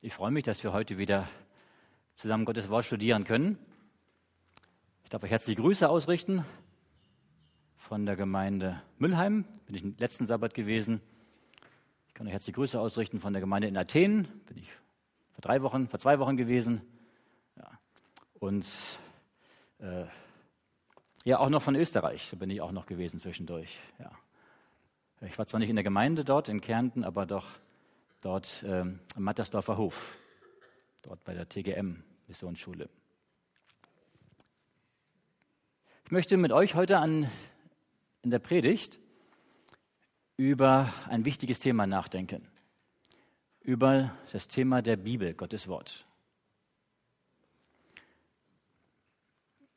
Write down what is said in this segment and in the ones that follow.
ich freue mich, dass wir heute wieder zusammen Gottes Wort studieren können. Ich darf euch herzliche Grüße ausrichten von der Gemeinde Müllheim. Bin ich letzten Sabbat gewesen. Ich kann euch herzliche Grüße ausrichten von der Gemeinde in Athen. Bin ich vor drei Wochen, vor zwei Wochen gewesen. Ja. Und äh, ja, auch noch von Österreich. Da bin ich auch noch gewesen zwischendurch. Ja. Ich war zwar nicht in der Gemeinde dort in Kärnten, aber doch dort ähm, am Mattersdorfer Hof, dort bei der TGM Missionsschule. Ich möchte mit euch heute an, in der Predigt über ein wichtiges Thema nachdenken, über das Thema der Bibel, Gottes Wort.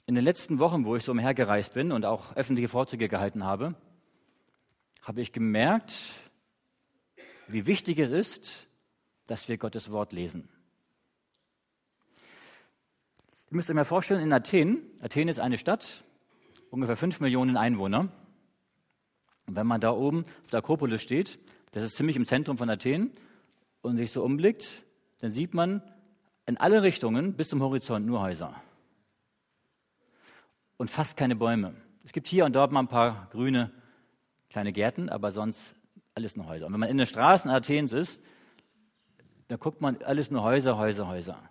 In den letzten Wochen, wo ich so umhergereist bin und auch öffentliche Vorträge gehalten habe, habe ich gemerkt, wie wichtig es ist, dass wir Gottes Wort lesen. Ihr müsst euch mal vorstellen, in Athen, Athen ist eine Stadt, ungefähr fünf Millionen Einwohner. Und wenn man da oben auf der Akropolis steht, das ist ziemlich im Zentrum von Athen, und sich so umblickt, dann sieht man in alle Richtungen bis zum Horizont nur Häuser. Und fast keine Bäume. Es gibt hier und dort mal ein paar grüne kleine Gärten, aber sonst alles nur Häuser. Und wenn man in den Straßen Athens ist, da guckt man alles nur Häuser, Häuser, Häuser.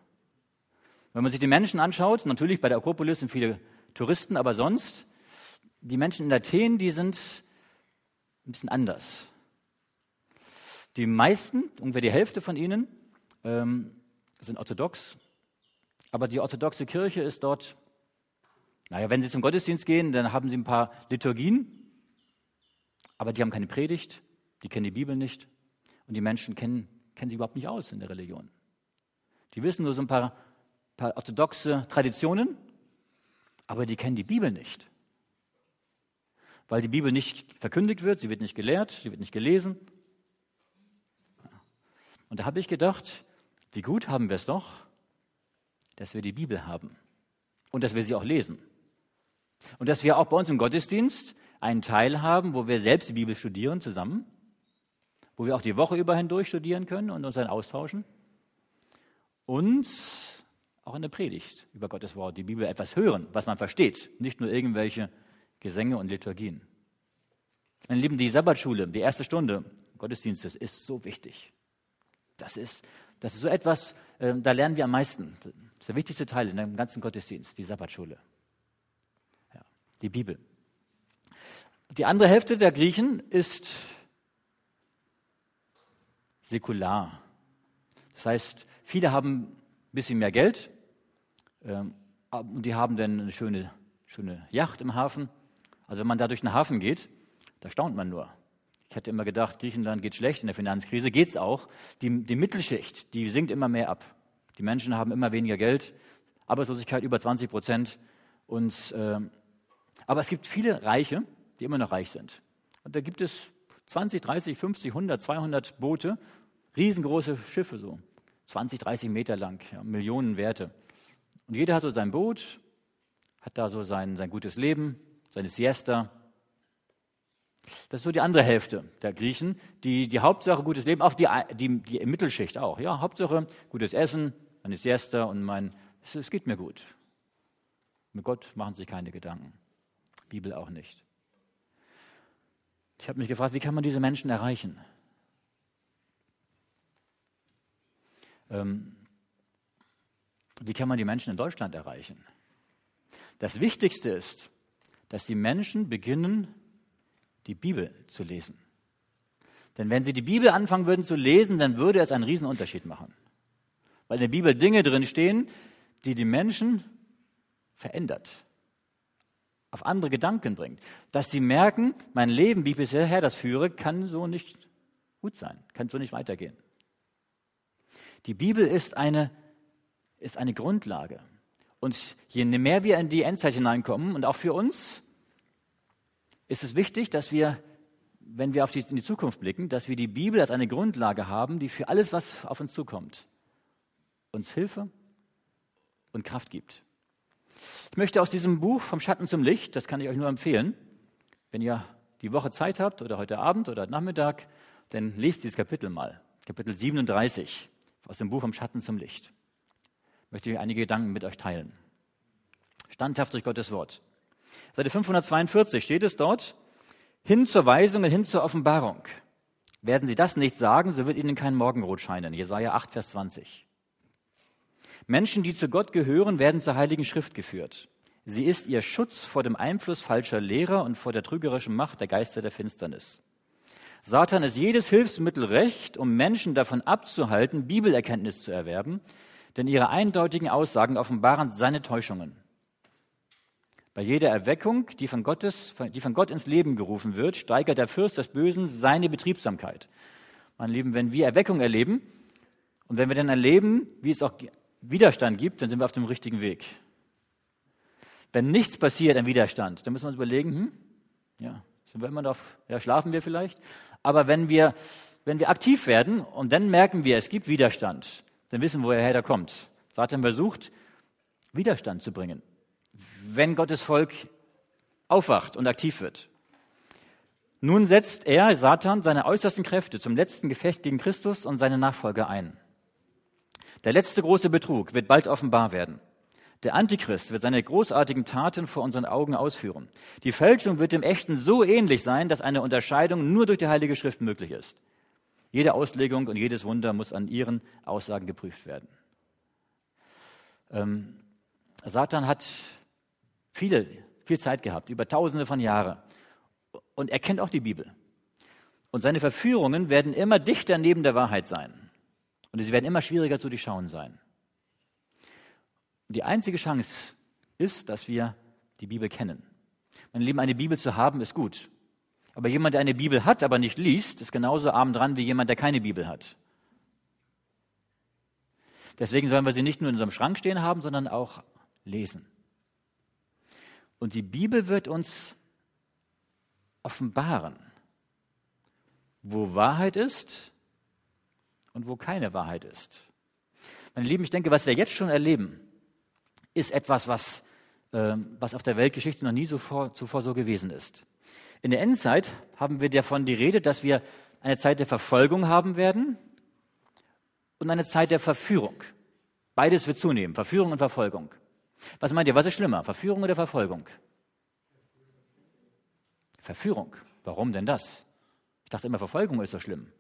Wenn man sich die Menschen anschaut, natürlich bei der Akropolis sind viele Touristen, aber sonst, die Menschen in Athen, die sind ein bisschen anders. Die meisten, ungefähr die Hälfte von ihnen, ähm, sind orthodox, aber die orthodoxe Kirche ist dort, naja, wenn sie zum Gottesdienst gehen, dann haben sie ein paar Liturgien, aber die haben keine Predigt, die kennen die Bibel nicht und die Menschen kennen, kennen sie überhaupt nicht aus in der Religion. Die wissen nur so ein paar, paar orthodoxe Traditionen, aber die kennen die Bibel nicht. Weil die Bibel nicht verkündigt wird, sie wird nicht gelehrt, sie wird nicht gelesen. Und da habe ich gedacht, wie gut haben wir es doch, dass wir die Bibel haben und dass wir sie auch lesen. Und dass wir auch bei uns im Gottesdienst einen Teil haben, wo wir selbst die Bibel studieren zusammen wo wir auch die Woche über hindurch studieren können und uns dann austauschen. Und auch in der Predigt über Gottes Wort, die Bibel etwas hören, was man versteht, nicht nur irgendwelche Gesänge und Liturgien. Meine Lieben, die Sabbatschule, die erste Stunde Gottesdienstes ist so wichtig. Das ist, das ist so etwas, äh, da lernen wir am meisten. Das ist der wichtigste Teil in dem ganzen Gottesdienst, die Sabbatschule. Ja, die Bibel. Die andere Hälfte der Griechen ist säkular. Das heißt, viele haben ein bisschen mehr Geld ähm, und die haben dann eine schöne, schöne Yacht im Hafen. Also wenn man da durch den Hafen geht, da staunt man nur. Ich hätte immer gedacht, Griechenland geht schlecht in der Finanzkrise, geht es auch. Die, die Mittelschicht, die sinkt immer mehr ab. Die Menschen haben immer weniger Geld, Arbeitslosigkeit über 20 Prozent. Und, äh, aber es gibt viele Reiche, die immer noch reich sind. Und da gibt es 20, 30, 50, 100, 200 Boote, riesengroße Schiffe so, 20, 30 Meter lang, ja, Millionen Werte. Und jeder hat so sein Boot, hat da so sein, sein gutes Leben, seine Siesta. Das ist so die andere Hälfte der Griechen, die die Hauptsache gutes Leben, auch die, die, die Mittelschicht auch. Ja, Hauptsache gutes Essen, meine Siesta und mein, es, es geht mir gut. Mit Gott machen sich keine Gedanken. Bibel auch nicht. Ich habe mich gefragt, wie kann man diese Menschen erreichen? Ähm, wie kann man die Menschen in Deutschland erreichen? Das Wichtigste ist, dass die Menschen beginnen, die Bibel zu lesen. Denn wenn sie die Bibel anfangen würden zu lesen, dann würde es einen riesen Unterschied machen. Weil in der Bibel Dinge drin stehen, die die Menschen verändert auf andere Gedanken bringt. Dass sie merken, mein Leben, wie ich bisher das führe, kann so nicht gut sein, kann so nicht weitergehen. Die Bibel ist eine, ist eine Grundlage. Und je mehr wir in die Endzeit hineinkommen, und auch für uns, ist es wichtig, dass wir, wenn wir auf die, in die Zukunft blicken, dass wir die Bibel als eine Grundlage haben, die für alles, was auf uns zukommt, uns Hilfe und Kraft gibt. Ich möchte aus diesem Buch vom Schatten zum Licht, das kann ich euch nur empfehlen, wenn ihr die Woche Zeit habt oder heute Abend oder Nachmittag, dann lest dieses Kapitel mal. Kapitel 37 aus dem Buch vom Schatten zum Licht. Ich möchte einige Gedanken mit euch teilen. Standhaft durch Gottes Wort. Seite 542 steht es dort, hin zur Weisung und hin zur Offenbarung. Werden Sie das nicht sagen, so wird Ihnen kein Morgenrot scheinen. Jesaja 8, Vers 20. Menschen, die zu Gott gehören, werden zur Heiligen Schrift geführt. Sie ist ihr Schutz vor dem Einfluss falscher Lehrer und vor der trügerischen Macht der Geister der Finsternis. Satan ist jedes Hilfsmittel recht, um Menschen davon abzuhalten, Bibelerkenntnis zu erwerben, denn ihre eindeutigen Aussagen offenbaren seine Täuschungen. Bei jeder Erweckung, die von, Gottes, die von Gott ins Leben gerufen wird, steigert der Fürst des Bösen seine Betriebsamkeit. Meine Lieben, wenn wir Erweckung erleben und wenn wir dann erleben, wie es auch Widerstand gibt, dann sind wir auf dem richtigen Weg. Wenn nichts passiert an Widerstand, dann müssen wir uns überlegen, hm, ja, sind wir immer noch, ja, schlafen wir vielleicht. Aber wenn wir, wenn wir aktiv werden und dann merken wir, es gibt Widerstand, dann wissen wir, woher der kommt. Satan versucht, Widerstand zu bringen wenn Gottes Volk aufwacht und aktiv wird. Nun setzt er, Satan, seine äußersten Kräfte zum letzten Gefecht gegen Christus und seine Nachfolger ein. Der letzte große Betrug wird bald offenbar werden. Der Antichrist wird seine großartigen Taten vor unseren Augen ausführen. Die Fälschung wird dem Echten so ähnlich sein, dass eine Unterscheidung nur durch die Heilige Schrift möglich ist. Jede Auslegung und jedes Wunder muss an ihren Aussagen geprüft werden. Ähm, Satan hat viele, viel Zeit gehabt, über tausende von Jahren. Und er kennt auch die Bibel. Und seine Verführungen werden immer dichter neben der Wahrheit sein. Und sie werden immer schwieriger zu durchschauen sein. Die einzige Chance ist, dass wir die Bibel kennen. Meine Lieben, eine Bibel zu haben, ist gut. Aber jemand, der eine Bibel hat, aber nicht liest, ist genauso arm dran wie jemand, der keine Bibel hat. Deswegen sollen wir sie nicht nur in unserem Schrank stehen haben, sondern auch lesen. Und die Bibel wird uns offenbaren, wo Wahrheit ist und wo keine Wahrheit ist. Meine Lieben, ich denke, was wir jetzt schon erleben, ist etwas, was, äh, was auf der Weltgeschichte noch nie zuvor, zuvor so gewesen ist. In der Endzeit haben wir davon die Rede, dass wir eine Zeit der Verfolgung haben werden und eine Zeit der Verführung. Beides wird zunehmen, Verführung und Verfolgung. Was meint ihr, was ist schlimmer, Verführung oder Verfolgung? Verführung. Warum denn das? Ich dachte immer, Verfolgung ist so schlimm.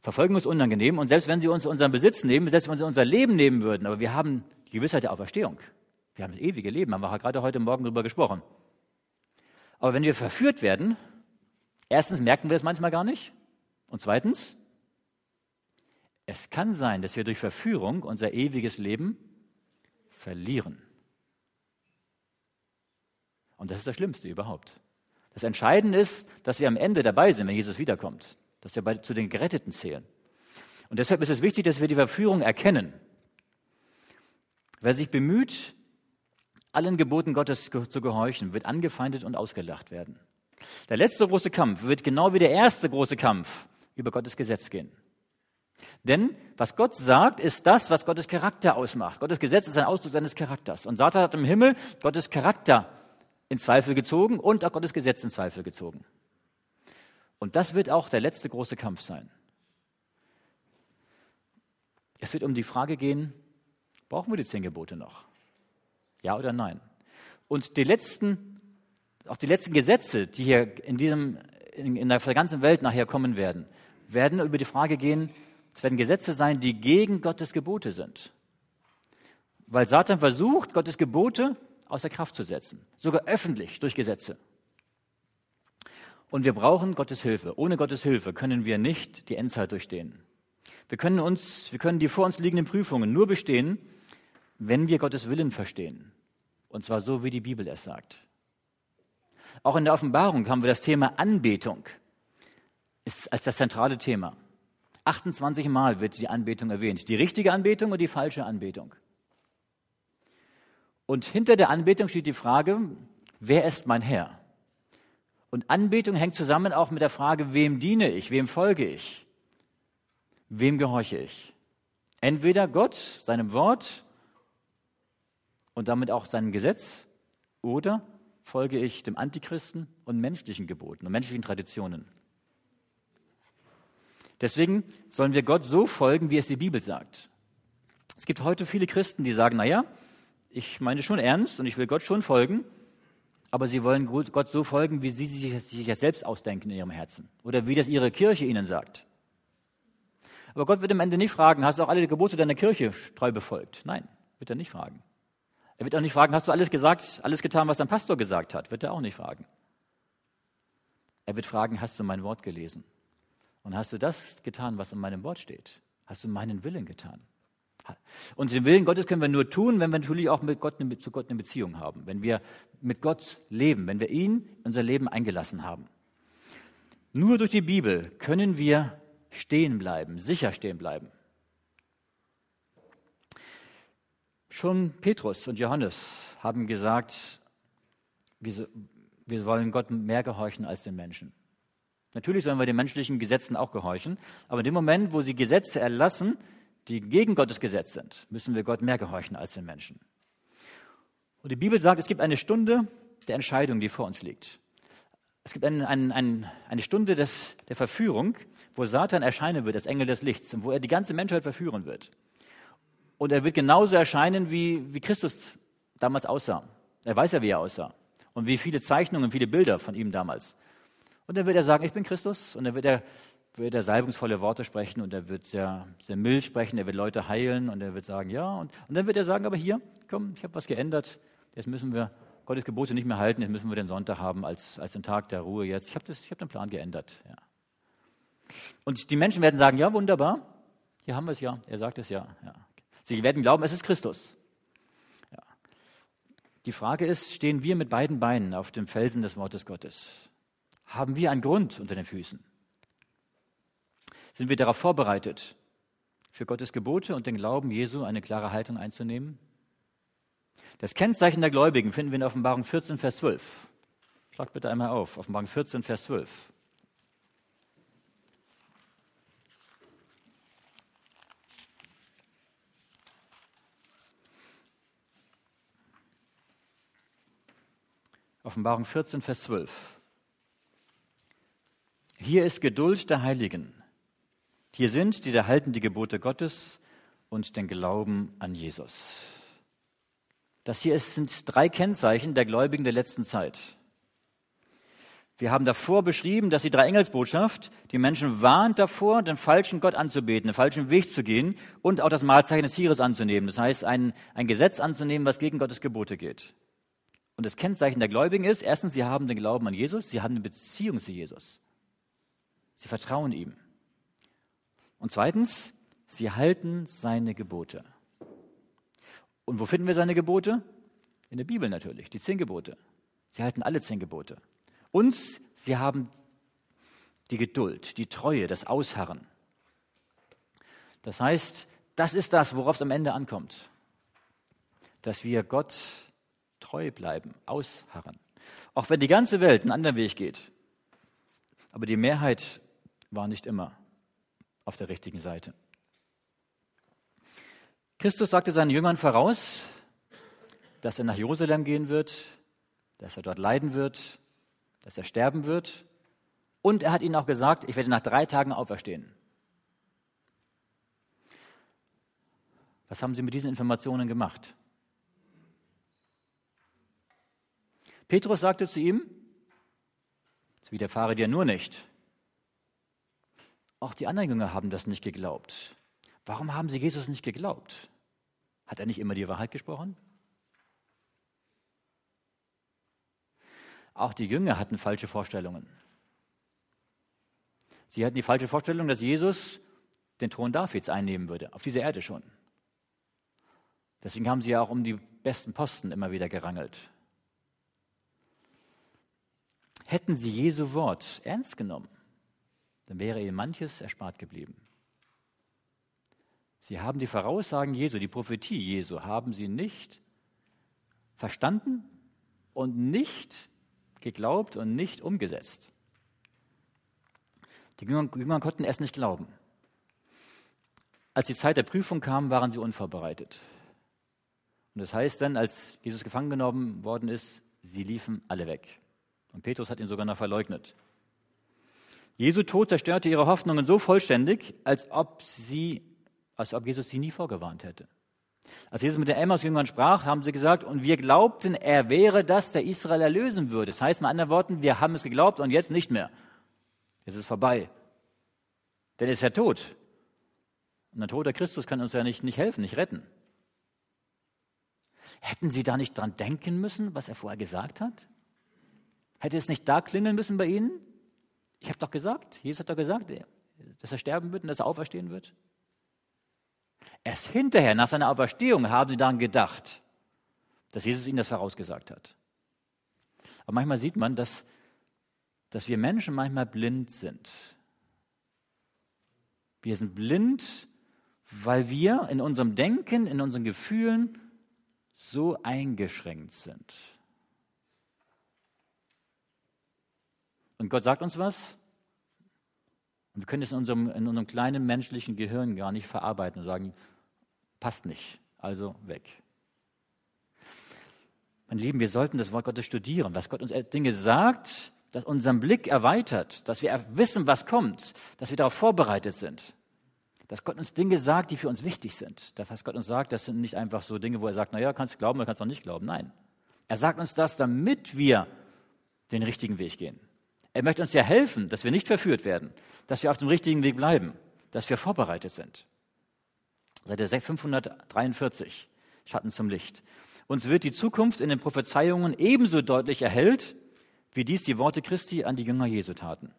Verfolgung ist unangenehm und selbst wenn sie uns unseren Besitz nehmen, selbst wenn sie unser Leben nehmen würden, aber wir haben die Gewissheit der Auferstehung. Wir haben das ewige Leben, haben wir gerade heute Morgen darüber gesprochen. Aber wenn wir verführt werden, erstens merken wir es manchmal gar nicht und zweitens, es kann sein, dass wir durch Verführung unser ewiges Leben verlieren. Und das ist das Schlimmste überhaupt. Das Entscheidende ist, dass wir am Ende dabei sind, wenn Jesus wiederkommt, dass wir bei, zu den Geretteten zählen. Und deshalb ist es wichtig, dass wir die Verführung erkennen. Wer sich bemüht, allen Geboten Gottes zu gehorchen, wird angefeindet und ausgelacht werden. Der letzte große Kampf wird genau wie der erste große Kampf über Gottes Gesetz gehen. Denn was Gott sagt, ist das, was Gottes Charakter ausmacht. Gottes Gesetz ist ein Ausdruck seines Charakters. Und Satan hat im Himmel Gottes Charakter in Zweifel gezogen und auch Gottes Gesetz in Zweifel gezogen. Und das wird auch der letzte große Kampf sein. Es wird um die Frage gehen, brauchen wir die zehn Gebote noch? Ja oder nein? Und die letzten, auch die letzten Gesetze, die hier in, diesem, in, in der ganzen Welt nachher kommen werden, werden über die Frage gehen, es werden Gesetze sein, die gegen Gottes Gebote sind. Weil Satan versucht, Gottes Gebote außer Kraft zu setzen. Sogar öffentlich durch Gesetze. Und wir brauchen Gottes Hilfe. Ohne Gottes Hilfe können wir nicht die Endzeit durchstehen. Wir können uns, wir können die vor uns liegenden Prüfungen nur bestehen, wenn wir Gottes Willen verstehen. Und zwar so, wie die Bibel es sagt. Auch in der Offenbarung haben wir das Thema Anbetung ist als das zentrale Thema. 28 Mal wird die Anbetung erwähnt. Die richtige Anbetung und die falsche Anbetung. Und hinter der Anbetung steht die Frage, wer ist mein Herr? Und Anbetung hängt zusammen auch mit der Frage, wem diene ich, wem folge ich, wem gehorche ich. Entweder Gott, seinem Wort und damit auch seinem Gesetz oder folge ich dem Antichristen und menschlichen Geboten und menschlichen Traditionen. Deswegen sollen wir Gott so folgen, wie es die Bibel sagt. Es gibt heute viele Christen, die sagen, naja, ich meine schon ernst und ich will Gott schon folgen, aber sie wollen Gott so folgen, wie sie sich, das selbst ausdenken in ihrem Herzen oder wie das ihre Kirche ihnen sagt. Aber Gott wird am Ende nicht fragen, hast du auch alle Gebote deiner Kirche treu befolgt? Nein, wird er nicht fragen. Er wird auch nicht fragen, hast du alles gesagt, alles getan, was dein Pastor gesagt hat? Wird er auch nicht fragen. Er wird fragen, hast du mein Wort gelesen? Und hast du das getan, was in meinem Wort steht? Hast du meinen Willen getan? Und den Willen Gottes können wir nur tun, wenn wir natürlich auch mit Gott, zu Gott eine Beziehung haben, wenn wir mit Gott leben, wenn wir ihn in unser Leben eingelassen haben. Nur durch die Bibel können wir stehen bleiben, sicher stehen bleiben. Schon Petrus und Johannes haben gesagt, wir, wir wollen Gott mehr gehorchen als den Menschen. Natürlich sollen wir den menschlichen Gesetzen auch gehorchen, aber in dem Moment, wo sie Gesetze erlassen, die gegen Gottes Gesetz sind, müssen wir Gott mehr gehorchen als den Menschen. Und die Bibel sagt, es gibt eine Stunde der Entscheidung, die vor uns liegt. Es gibt ein, ein, ein, eine Stunde des, der Verführung, wo Satan erscheinen wird als Engel des Lichts und wo er die ganze Menschheit verführen wird. Und er wird genauso erscheinen, wie, wie Christus damals aussah. Er weiß ja, wie er aussah. Und wie viele Zeichnungen, viele Bilder von ihm damals. Und dann wird er sagen, ich bin Christus. Und dann wird er wird er salbungsvolle Worte sprechen und er wird sehr, sehr mild sprechen, er wird Leute heilen und er wird sagen, ja. Und, und dann wird er sagen, aber hier, komm, ich habe was geändert, jetzt müssen wir Gottes Gebote nicht mehr halten, jetzt müssen wir den Sonntag haben als, als den Tag der Ruhe jetzt. Ich habe hab den Plan geändert. Ja. Und die Menschen werden sagen, ja, wunderbar, hier haben wir es ja, er sagt es ja. ja. Sie werden glauben, es ist Christus. Ja. Die Frage ist, stehen wir mit beiden Beinen auf dem Felsen des Wortes Gottes? Haben wir einen Grund unter den Füßen? Sind wir darauf vorbereitet, für Gottes Gebote und den Glauben Jesu eine klare Haltung einzunehmen? Das Kennzeichen der Gläubigen finden wir in Offenbarung 14, Vers 12. Schlag bitte einmal auf, Offenbarung 14, Vers 12. Offenbarung 14, Vers 12. Hier ist Geduld der Heiligen. Hier sind, die da halten die Gebote Gottes und den Glauben an Jesus. Das hier ist, sind drei Kennzeichen der Gläubigen der letzten Zeit. Wir haben davor beschrieben, dass die drei Engelsbotschaft die Menschen warnt davor, den falschen Gott anzubeten, den falschen Weg zu gehen und auch das Mahlzeichen des Tieres anzunehmen. Das heißt, ein, ein Gesetz anzunehmen, was gegen Gottes Gebote geht. Und das Kennzeichen der Gläubigen ist, erstens, sie haben den Glauben an Jesus, sie haben eine Beziehung zu Jesus. Sie vertrauen ihm. Und zweitens, sie halten seine Gebote. Und wo finden wir seine Gebote? In der Bibel natürlich, die zehn Gebote. Sie halten alle zehn Gebote. Und sie haben die Geduld, die Treue, das Ausharren. Das heißt, das ist das, worauf es am Ende ankommt. Dass wir Gott treu bleiben, ausharren. Auch wenn die ganze Welt einen anderen Weg geht. Aber die Mehrheit war nicht immer auf der richtigen Seite. Christus sagte seinen Jüngern voraus, dass er nach Jerusalem gehen wird, dass er dort leiden wird, dass er sterben wird. Und er hat ihnen auch gesagt, ich werde nach drei Tagen auferstehen. Was haben sie mit diesen Informationen gemacht? Petrus sagte zu ihm, es widerfahre dir nur nicht, auch die anderen Jünger haben das nicht geglaubt. Warum haben sie Jesus nicht geglaubt? Hat er nicht immer die Wahrheit gesprochen? Auch die Jünger hatten falsche Vorstellungen. Sie hatten die falsche Vorstellung, dass Jesus den Thron Davids einnehmen würde, auf dieser Erde schon. Deswegen haben sie ja auch um die besten Posten immer wieder gerangelt. Hätten sie Jesu Wort ernst genommen, dann wäre ihnen manches erspart geblieben. Sie haben die Voraussagen Jesu, die Prophetie Jesu, haben sie nicht verstanden und nicht geglaubt und nicht umgesetzt. Die Jünger, Jünger konnten es nicht glauben. Als die Zeit der Prüfung kam, waren sie unvorbereitet. Und das heißt dann, als Jesus gefangen genommen worden ist, Sie liefen alle weg. Und Petrus hat ihn sogar noch verleugnet. Jesu Tod zerstörte ihre Hoffnungen so vollständig, als ob, sie, als ob Jesus sie nie vorgewarnt hätte. Als Jesus mit den Emmaus-Jüngern sprach, haben sie gesagt, und wir glaubten, er wäre das, der Israel erlösen würde. Das heißt mit anderen Worten, wir haben es geglaubt und jetzt nicht mehr. Jetzt ist es vorbei. Denn er ist ja tot. Und ein toter Christus kann uns ja nicht, nicht helfen, nicht retten. Hätten sie da nicht dran denken müssen, was er vorher gesagt hat? Hätte es nicht da klingeln müssen bei ihnen? Ich habe doch gesagt, Jesus hat doch gesagt, dass er sterben wird und dass er auferstehen wird. Erst hinterher, nach seiner Auferstehung, haben sie daran gedacht, dass Jesus ihnen das vorausgesagt hat. Aber manchmal sieht man, dass, dass wir Menschen manchmal blind sind. Wir sind blind, weil wir in unserem Denken, in unseren Gefühlen so eingeschränkt sind. Und Gott sagt uns was. Und wir können es in unserem, in unserem kleinen menschlichen Gehirn gar nicht verarbeiten und sagen, passt nicht, also weg. Meine Lieben, wir sollten das Wort Gottes studieren, was Gott uns Dinge sagt, das unseren Blick erweitert, dass wir wissen, was kommt, dass wir darauf vorbereitet sind. Dass Gott uns Dinge sagt, die für uns wichtig sind. Das, was Gott uns sagt, das sind nicht einfach so Dinge, wo er sagt, naja, kannst du glauben oder kannst du auch nicht glauben. Nein. Er sagt uns das, damit wir den richtigen Weg gehen. Er möchte uns ja helfen, dass wir nicht verführt werden, dass wir auf dem richtigen Weg bleiben, dass wir vorbereitet sind. Seite 543, Schatten zum Licht. Uns wird die Zukunft in den Prophezeiungen ebenso deutlich erhellt, wie dies die Worte Christi an die Jünger Jesu taten.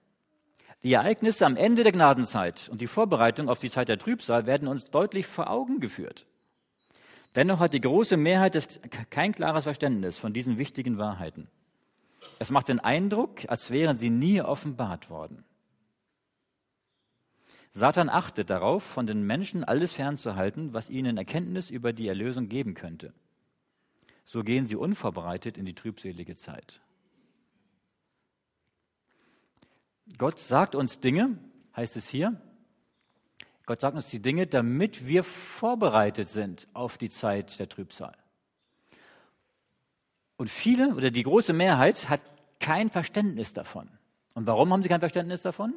Die Ereignisse am Ende der Gnadenzeit und die Vorbereitung auf die Zeit der Trübsal werden uns deutlich vor Augen geführt. Dennoch hat die große Mehrheit kein klares Verständnis von diesen wichtigen Wahrheiten. Es macht den Eindruck, als wären sie nie offenbart worden. Satan achtet darauf, von den Menschen alles fernzuhalten, was ihnen Erkenntnis über die Erlösung geben könnte. So gehen sie unvorbereitet in die trübselige Zeit. Gott sagt uns Dinge, heißt es hier. Gott sagt uns die Dinge, damit wir vorbereitet sind auf die Zeit der Trübsal. Und viele oder die große Mehrheit hat kein Verständnis davon. Und warum haben sie kein Verständnis davon?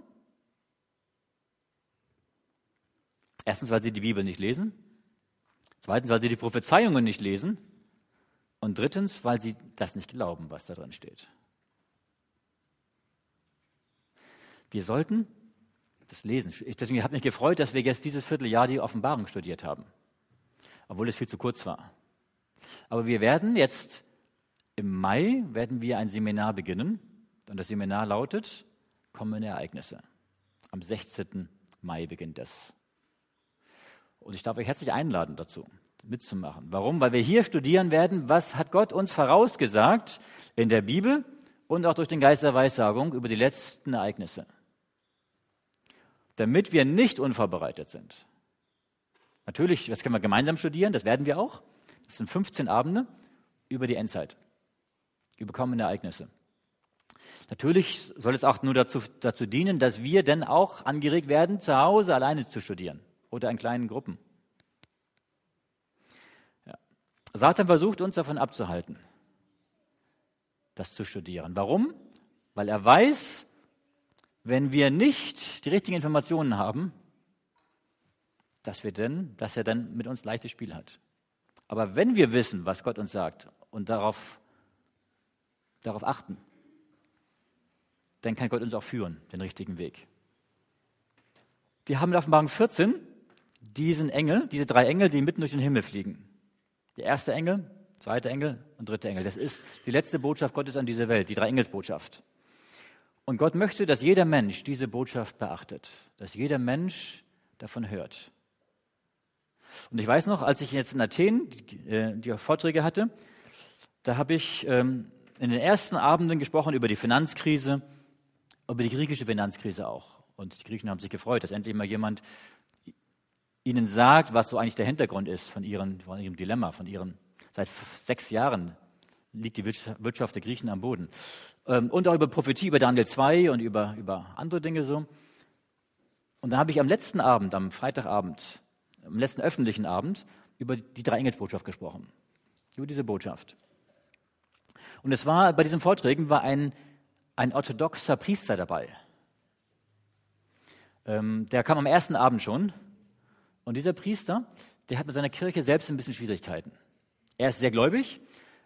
Erstens, weil sie die Bibel nicht lesen. Zweitens, weil sie die Prophezeiungen nicht lesen. Und drittens, weil sie das nicht glauben, was da drin steht. Wir sollten das lesen. Deswegen hat mich gefreut, dass wir jetzt dieses Vierteljahr die Offenbarung studiert haben. Obwohl es viel zu kurz war. Aber wir werden jetzt im Mai werden wir ein Seminar beginnen und das Seminar lautet Kommende Ereignisse. Am 16. Mai beginnt das. Und ich darf euch herzlich einladen dazu, mitzumachen. Warum? Weil wir hier studieren werden, was hat Gott uns vorausgesagt in der Bibel und auch durch den Geist der Weissagung über die letzten Ereignisse. Damit wir nicht unvorbereitet sind. Natürlich, das können wir gemeinsam studieren, das werden wir auch. Das sind 15 Abende über die Endzeit über kommende Ereignisse. Natürlich soll es auch nur dazu, dazu dienen, dass wir dann auch angeregt werden, zu Hause alleine zu studieren oder in kleinen Gruppen. Ja. Satan versucht uns davon abzuhalten, das zu studieren. Warum? Weil er weiß, wenn wir nicht die richtigen Informationen haben, dass, wir denn, dass er dann mit uns leichtes Spiel hat. Aber wenn wir wissen, was Gott uns sagt und darauf darauf achten, dann kann Gott uns auch führen, den richtigen Weg. Wir haben in Offenbarung 14 diesen Engel, diese drei Engel, die mitten durch den Himmel fliegen. Der erste Engel, zweite Engel und dritte Engel. Das ist die letzte Botschaft Gottes an diese Welt, die drei Engelsbotschaft. Und Gott möchte, dass jeder Mensch diese Botschaft beachtet, dass jeder Mensch davon hört. Und ich weiß noch, als ich jetzt in Athen die, äh, die Vorträge hatte, da habe ich ähm, in den ersten Abenden gesprochen über die Finanzkrise, über die griechische Finanzkrise auch. Und die Griechen haben sich gefreut, dass endlich mal jemand ihnen sagt, was so eigentlich der Hintergrund ist von, ihren, von ihrem Dilemma, von ihren, seit sechs Jahren liegt die Wirtschaft der Griechen am Boden. Ähm, und auch über Prophetie, über Daniel 2 und über, über andere Dinge so. Und dann habe ich am letzten Abend, am Freitagabend, am letzten öffentlichen Abend, über die drei Engelsbotschaft gesprochen. Über diese Botschaft. Und es war bei diesen Vorträgen war ein, ein orthodoxer Priester dabei. Ähm, der kam am ersten Abend schon. Und dieser Priester, der hat mit seiner Kirche selbst ein bisschen Schwierigkeiten. Er ist sehr gläubig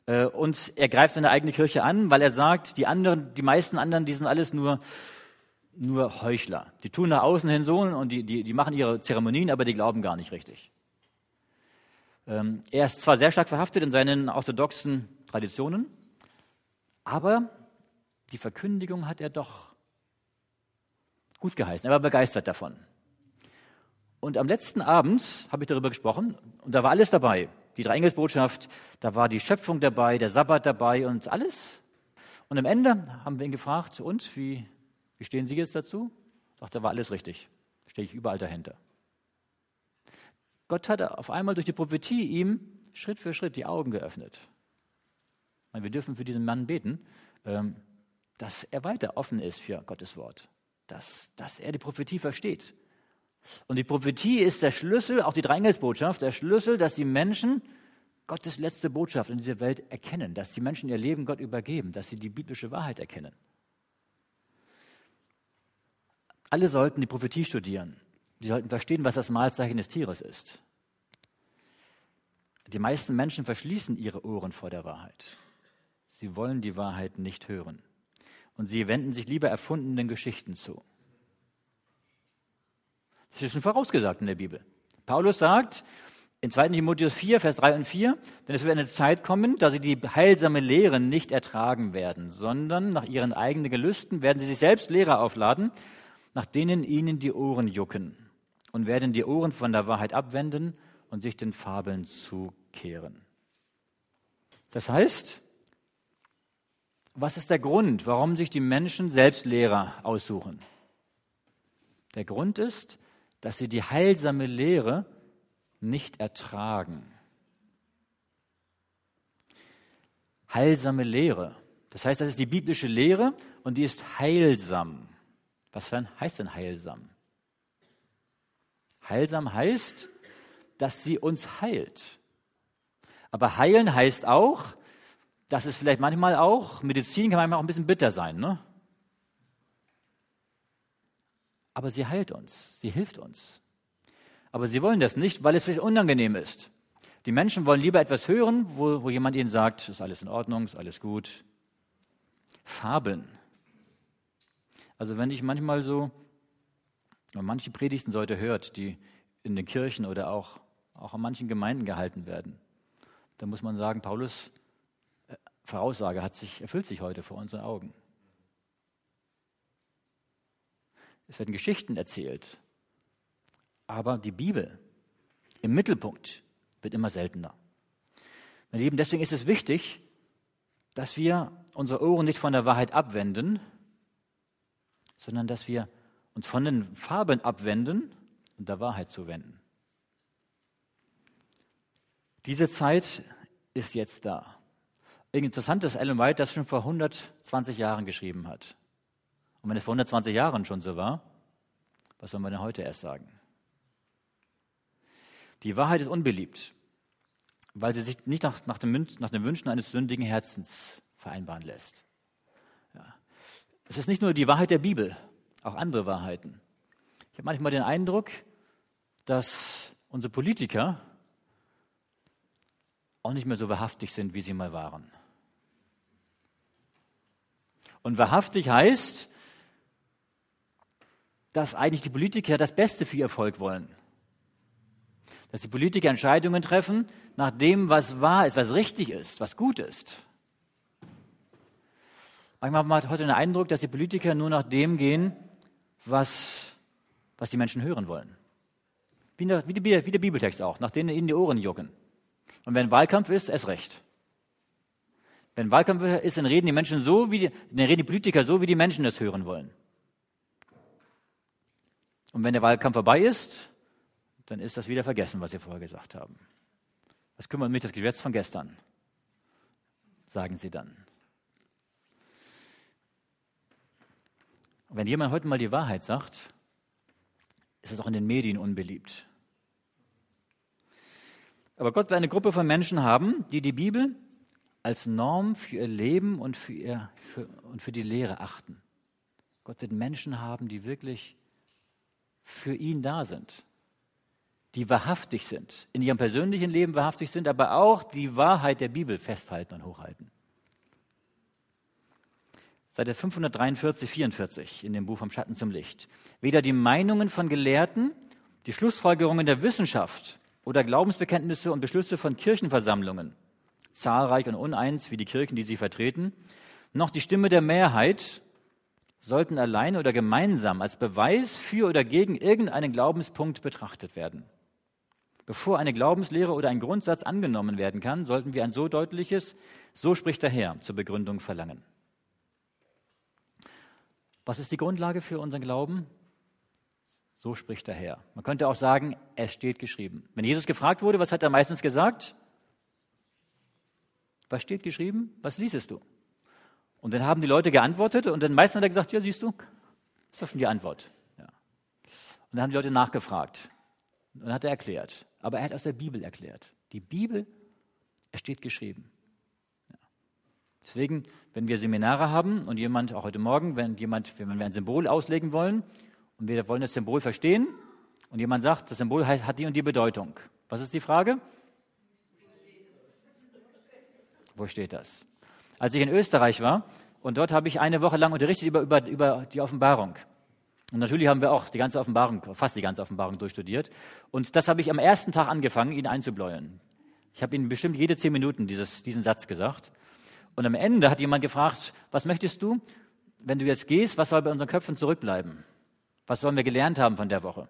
äh, und er greift seine eigene Kirche an, weil er sagt, die anderen, die meisten anderen, die sind alles nur, nur Heuchler. Die tun nach außen hin so und die, die, die machen ihre Zeremonien, aber die glauben gar nicht richtig. Ähm, er ist zwar sehr stark verhaftet in seinen orthodoxen Traditionen, aber die Verkündigung hat er doch gut geheißen. Er war begeistert davon. Und am letzten Abend habe ich darüber gesprochen und da war alles dabei. Die Dreieingelsbotschaft, da war die Schöpfung dabei, der Sabbat dabei und alles. Und am Ende haben wir ihn gefragt, und wie, wie stehen Sie jetzt dazu? Sagt er, war alles richtig. Stehe ich überall dahinter. Gott hat auf einmal durch die Prophetie ihm Schritt für Schritt die Augen geöffnet. Wir dürfen für diesen Mann beten, ähm, dass er weiter offen ist für Gottes Wort, dass, dass er die Prophetie versteht. Und die Prophetie ist der Schlüssel, auch die Dreingelsbotschaft, der Schlüssel, dass die Menschen Gottes letzte Botschaft in dieser Welt erkennen, dass die Menschen ihr Leben Gott übergeben, dass sie die biblische Wahrheit erkennen. Alle sollten die Prophetie studieren. Sie sollten verstehen, was das Mahlzeichen des Tieres ist. Die meisten Menschen verschließen ihre Ohren vor der Wahrheit. Sie wollen die Wahrheit nicht hören. Und sie wenden sich lieber erfundenen Geschichten zu. Das ist schon vorausgesagt in der Bibel. Paulus sagt in 2. Timotheus 4, Vers 3 und 4, denn es wird eine Zeit kommen, da sie die heilsame Lehre nicht ertragen werden, sondern nach ihren eigenen Gelüsten werden sie sich selbst Lehrer aufladen, nach denen ihnen die Ohren jucken und werden die Ohren von der Wahrheit abwenden und sich den Fabeln zukehren. Das heißt, was ist der Grund, warum sich die Menschen selbst Lehrer aussuchen? Der Grund ist, dass sie die heilsame Lehre nicht ertragen. Heilsame Lehre. Das heißt, das ist die biblische Lehre und die ist heilsam. Was heißt denn heilsam? Heilsam heißt, dass sie uns heilt. Aber heilen heißt auch, dass es vielleicht manchmal auch, Medizin kann manchmal auch ein bisschen bitter sein, ne? Aber sie heilt uns, sie hilft uns. Aber sie wollen das nicht, weil es vielleicht unangenehm ist. Die Menschen wollen lieber etwas hören, wo, wo jemand ihnen sagt, ist alles in Ordnung, ist alles gut. Fabeln. Also wenn ich manchmal so manche Predigten heute hört, die in den Kirchen oder auch, auch an manchen Gemeinden gehalten werden, dann muss man sagen, Paulus Voraussage hat sich, erfüllt sich heute vor unseren Augen. Es werden Geschichten erzählt, aber die Bibel im Mittelpunkt wird immer seltener. Meine Lieben, deswegen ist es wichtig, dass wir unsere Ohren nicht von der Wahrheit abwenden, sondern dass wir uns von den Farben abwenden und der Wahrheit zuwenden. Diese Zeit ist jetzt da. Interessant ist Ellen White das schon vor 120 Jahren geschrieben hat. Und wenn es vor 120 Jahren schon so war, was soll man denn heute erst sagen? Die Wahrheit ist unbeliebt, weil sie sich nicht nach, nach, dem, nach den Wünschen eines sündigen Herzens vereinbaren lässt. Ja. Es ist nicht nur die Wahrheit der Bibel, auch andere Wahrheiten. Ich habe manchmal den Eindruck, dass unsere Politiker auch nicht mehr so wahrhaftig sind, wie sie mal waren. Und wahrhaftig heißt, dass eigentlich die Politiker das Beste für ihr Volk wollen. Dass die Politiker Entscheidungen treffen nach dem, was wahr ist, was richtig ist, was gut ist. Manchmal hat man heute den Eindruck, dass die Politiker nur nach dem gehen, was, was die Menschen hören wollen. Wie, der, wie, die, wie der Bibeltext auch, nach denen ihnen die Ohren jucken. Und wenn Wahlkampf ist, erst recht. Wenn Wahlkampf ist, dann reden die Menschen so, wie die, dann reden die Politiker so, wie die Menschen das hören wollen. Und wenn der Wahlkampf vorbei ist, dann ist das wieder vergessen, was sie vorher gesagt haben. Was kümmert mich das Gesetz von gestern? Sagen sie dann. Wenn jemand heute mal die Wahrheit sagt, ist es auch in den Medien unbeliebt. Aber Gott will eine Gruppe von Menschen haben, die die Bibel als Norm für ihr Leben und für, ihr, für, und für die Lehre achten. Gott wird Menschen haben, die wirklich für ihn da sind, die wahrhaftig sind, in ihrem persönlichen Leben wahrhaftig sind, aber auch die Wahrheit der Bibel festhalten und hochhalten. Seite 543, 44 in dem Buch vom Schatten zum Licht. Weder die Meinungen von Gelehrten, die Schlussfolgerungen der Wissenschaft oder Glaubensbekenntnisse und Beschlüsse von Kirchenversammlungen, zahlreich und uneins wie die Kirchen, die sie vertreten, noch die Stimme der Mehrheit sollten alleine oder gemeinsam als Beweis für oder gegen irgendeinen Glaubenspunkt betrachtet werden. Bevor eine Glaubenslehre oder ein Grundsatz angenommen werden kann, sollten wir ein so deutliches, so spricht der Herr, zur Begründung verlangen. Was ist die Grundlage für unseren Glauben? So spricht der Herr. Man könnte auch sagen, es steht geschrieben. Wenn Jesus gefragt wurde, was hat er meistens gesagt? Was steht geschrieben? Was liesest du? Und dann haben die Leute geantwortet und dann meistens hat er gesagt, ja, siehst du, ist doch schon die Antwort. Ja. Und dann haben die Leute nachgefragt. Und dann hat er erklärt. Aber er hat aus der Bibel erklärt. Die Bibel, es steht geschrieben. Deswegen, wenn wir Seminare haben und jemand, auch heute Morgen, wenn jemand, wenn wir ein Symbol auslegen wollen und wir wollen das Symbol verstehen und jemand sagt, das Symbol heißt, hat die und die Bedeutung. Was ist die Frage? Wo steht das? Als ich in Österreich war und dort habe ich eine Woche lang unterrichtet über, über, über die Offenbarung. Und natürlich haben wir auch die ganze Offenbarung, fast die ganze Offenbarung durchstudiert. Und das habe ich am ersten Tag angefangen, ihn einzubläuen. Ich habe ihnen bestimmt jede zehn Minuten dieses, diesen Satz gesagt. Und am Ende hat jemand gefragt, was möchtest du, wenn du jetzt gehst, was soll bei unseren Köpfen zurückbleiben? Was sollen wir gelernt haben von der Woche?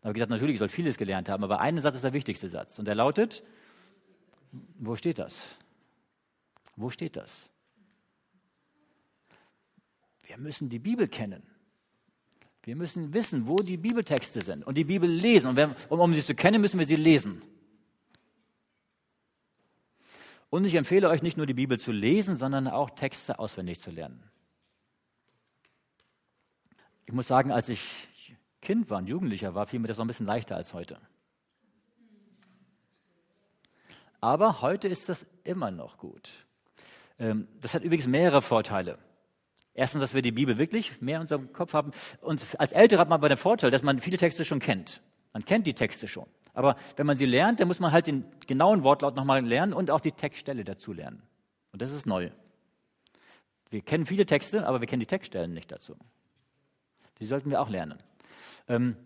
Da habe ich gesagt, natürlich, ich soll vieles gelernt haben, aber ein Satz ist der wichtigste Satz. Und der lautet, wo steht das? Wo steht das? Wir müssen die Bibel kennen. Wir müssen wissen, wo die Bibeltexte sind und die Bibel lesen. Und wenn, um sie zu kennen, müssen wir sie lesen. Und ich empfehle euch nicht nur die Bibel zu lesen, sondern auch Texte auswendig zu lernen. Ich muss sagen, als ich Kind war und Jugendlicher war, fiel mir das noch ein bisschen leichter als heute. Aber heute ist das immer noch gut. Ähm, das hat übrigens mehrere Vorteile. Erstens, dass wir die Bibel wirklich mehr in unserem Kopf haben. Und als Ältere hat man aber den Vorteil, dass man viele Texte schon kennt. Man kennt die Texte schon. Aber wenn man sie lernt, dann muss man halt den genauen Wortlaut nochmal lernen und auch die Textstelle dazu lernen. Und das ist neu. Wir kennen viele Texte, aber wir kennen die Textstellen nicht dazu. Die sollten wir auch lernen. Ähm,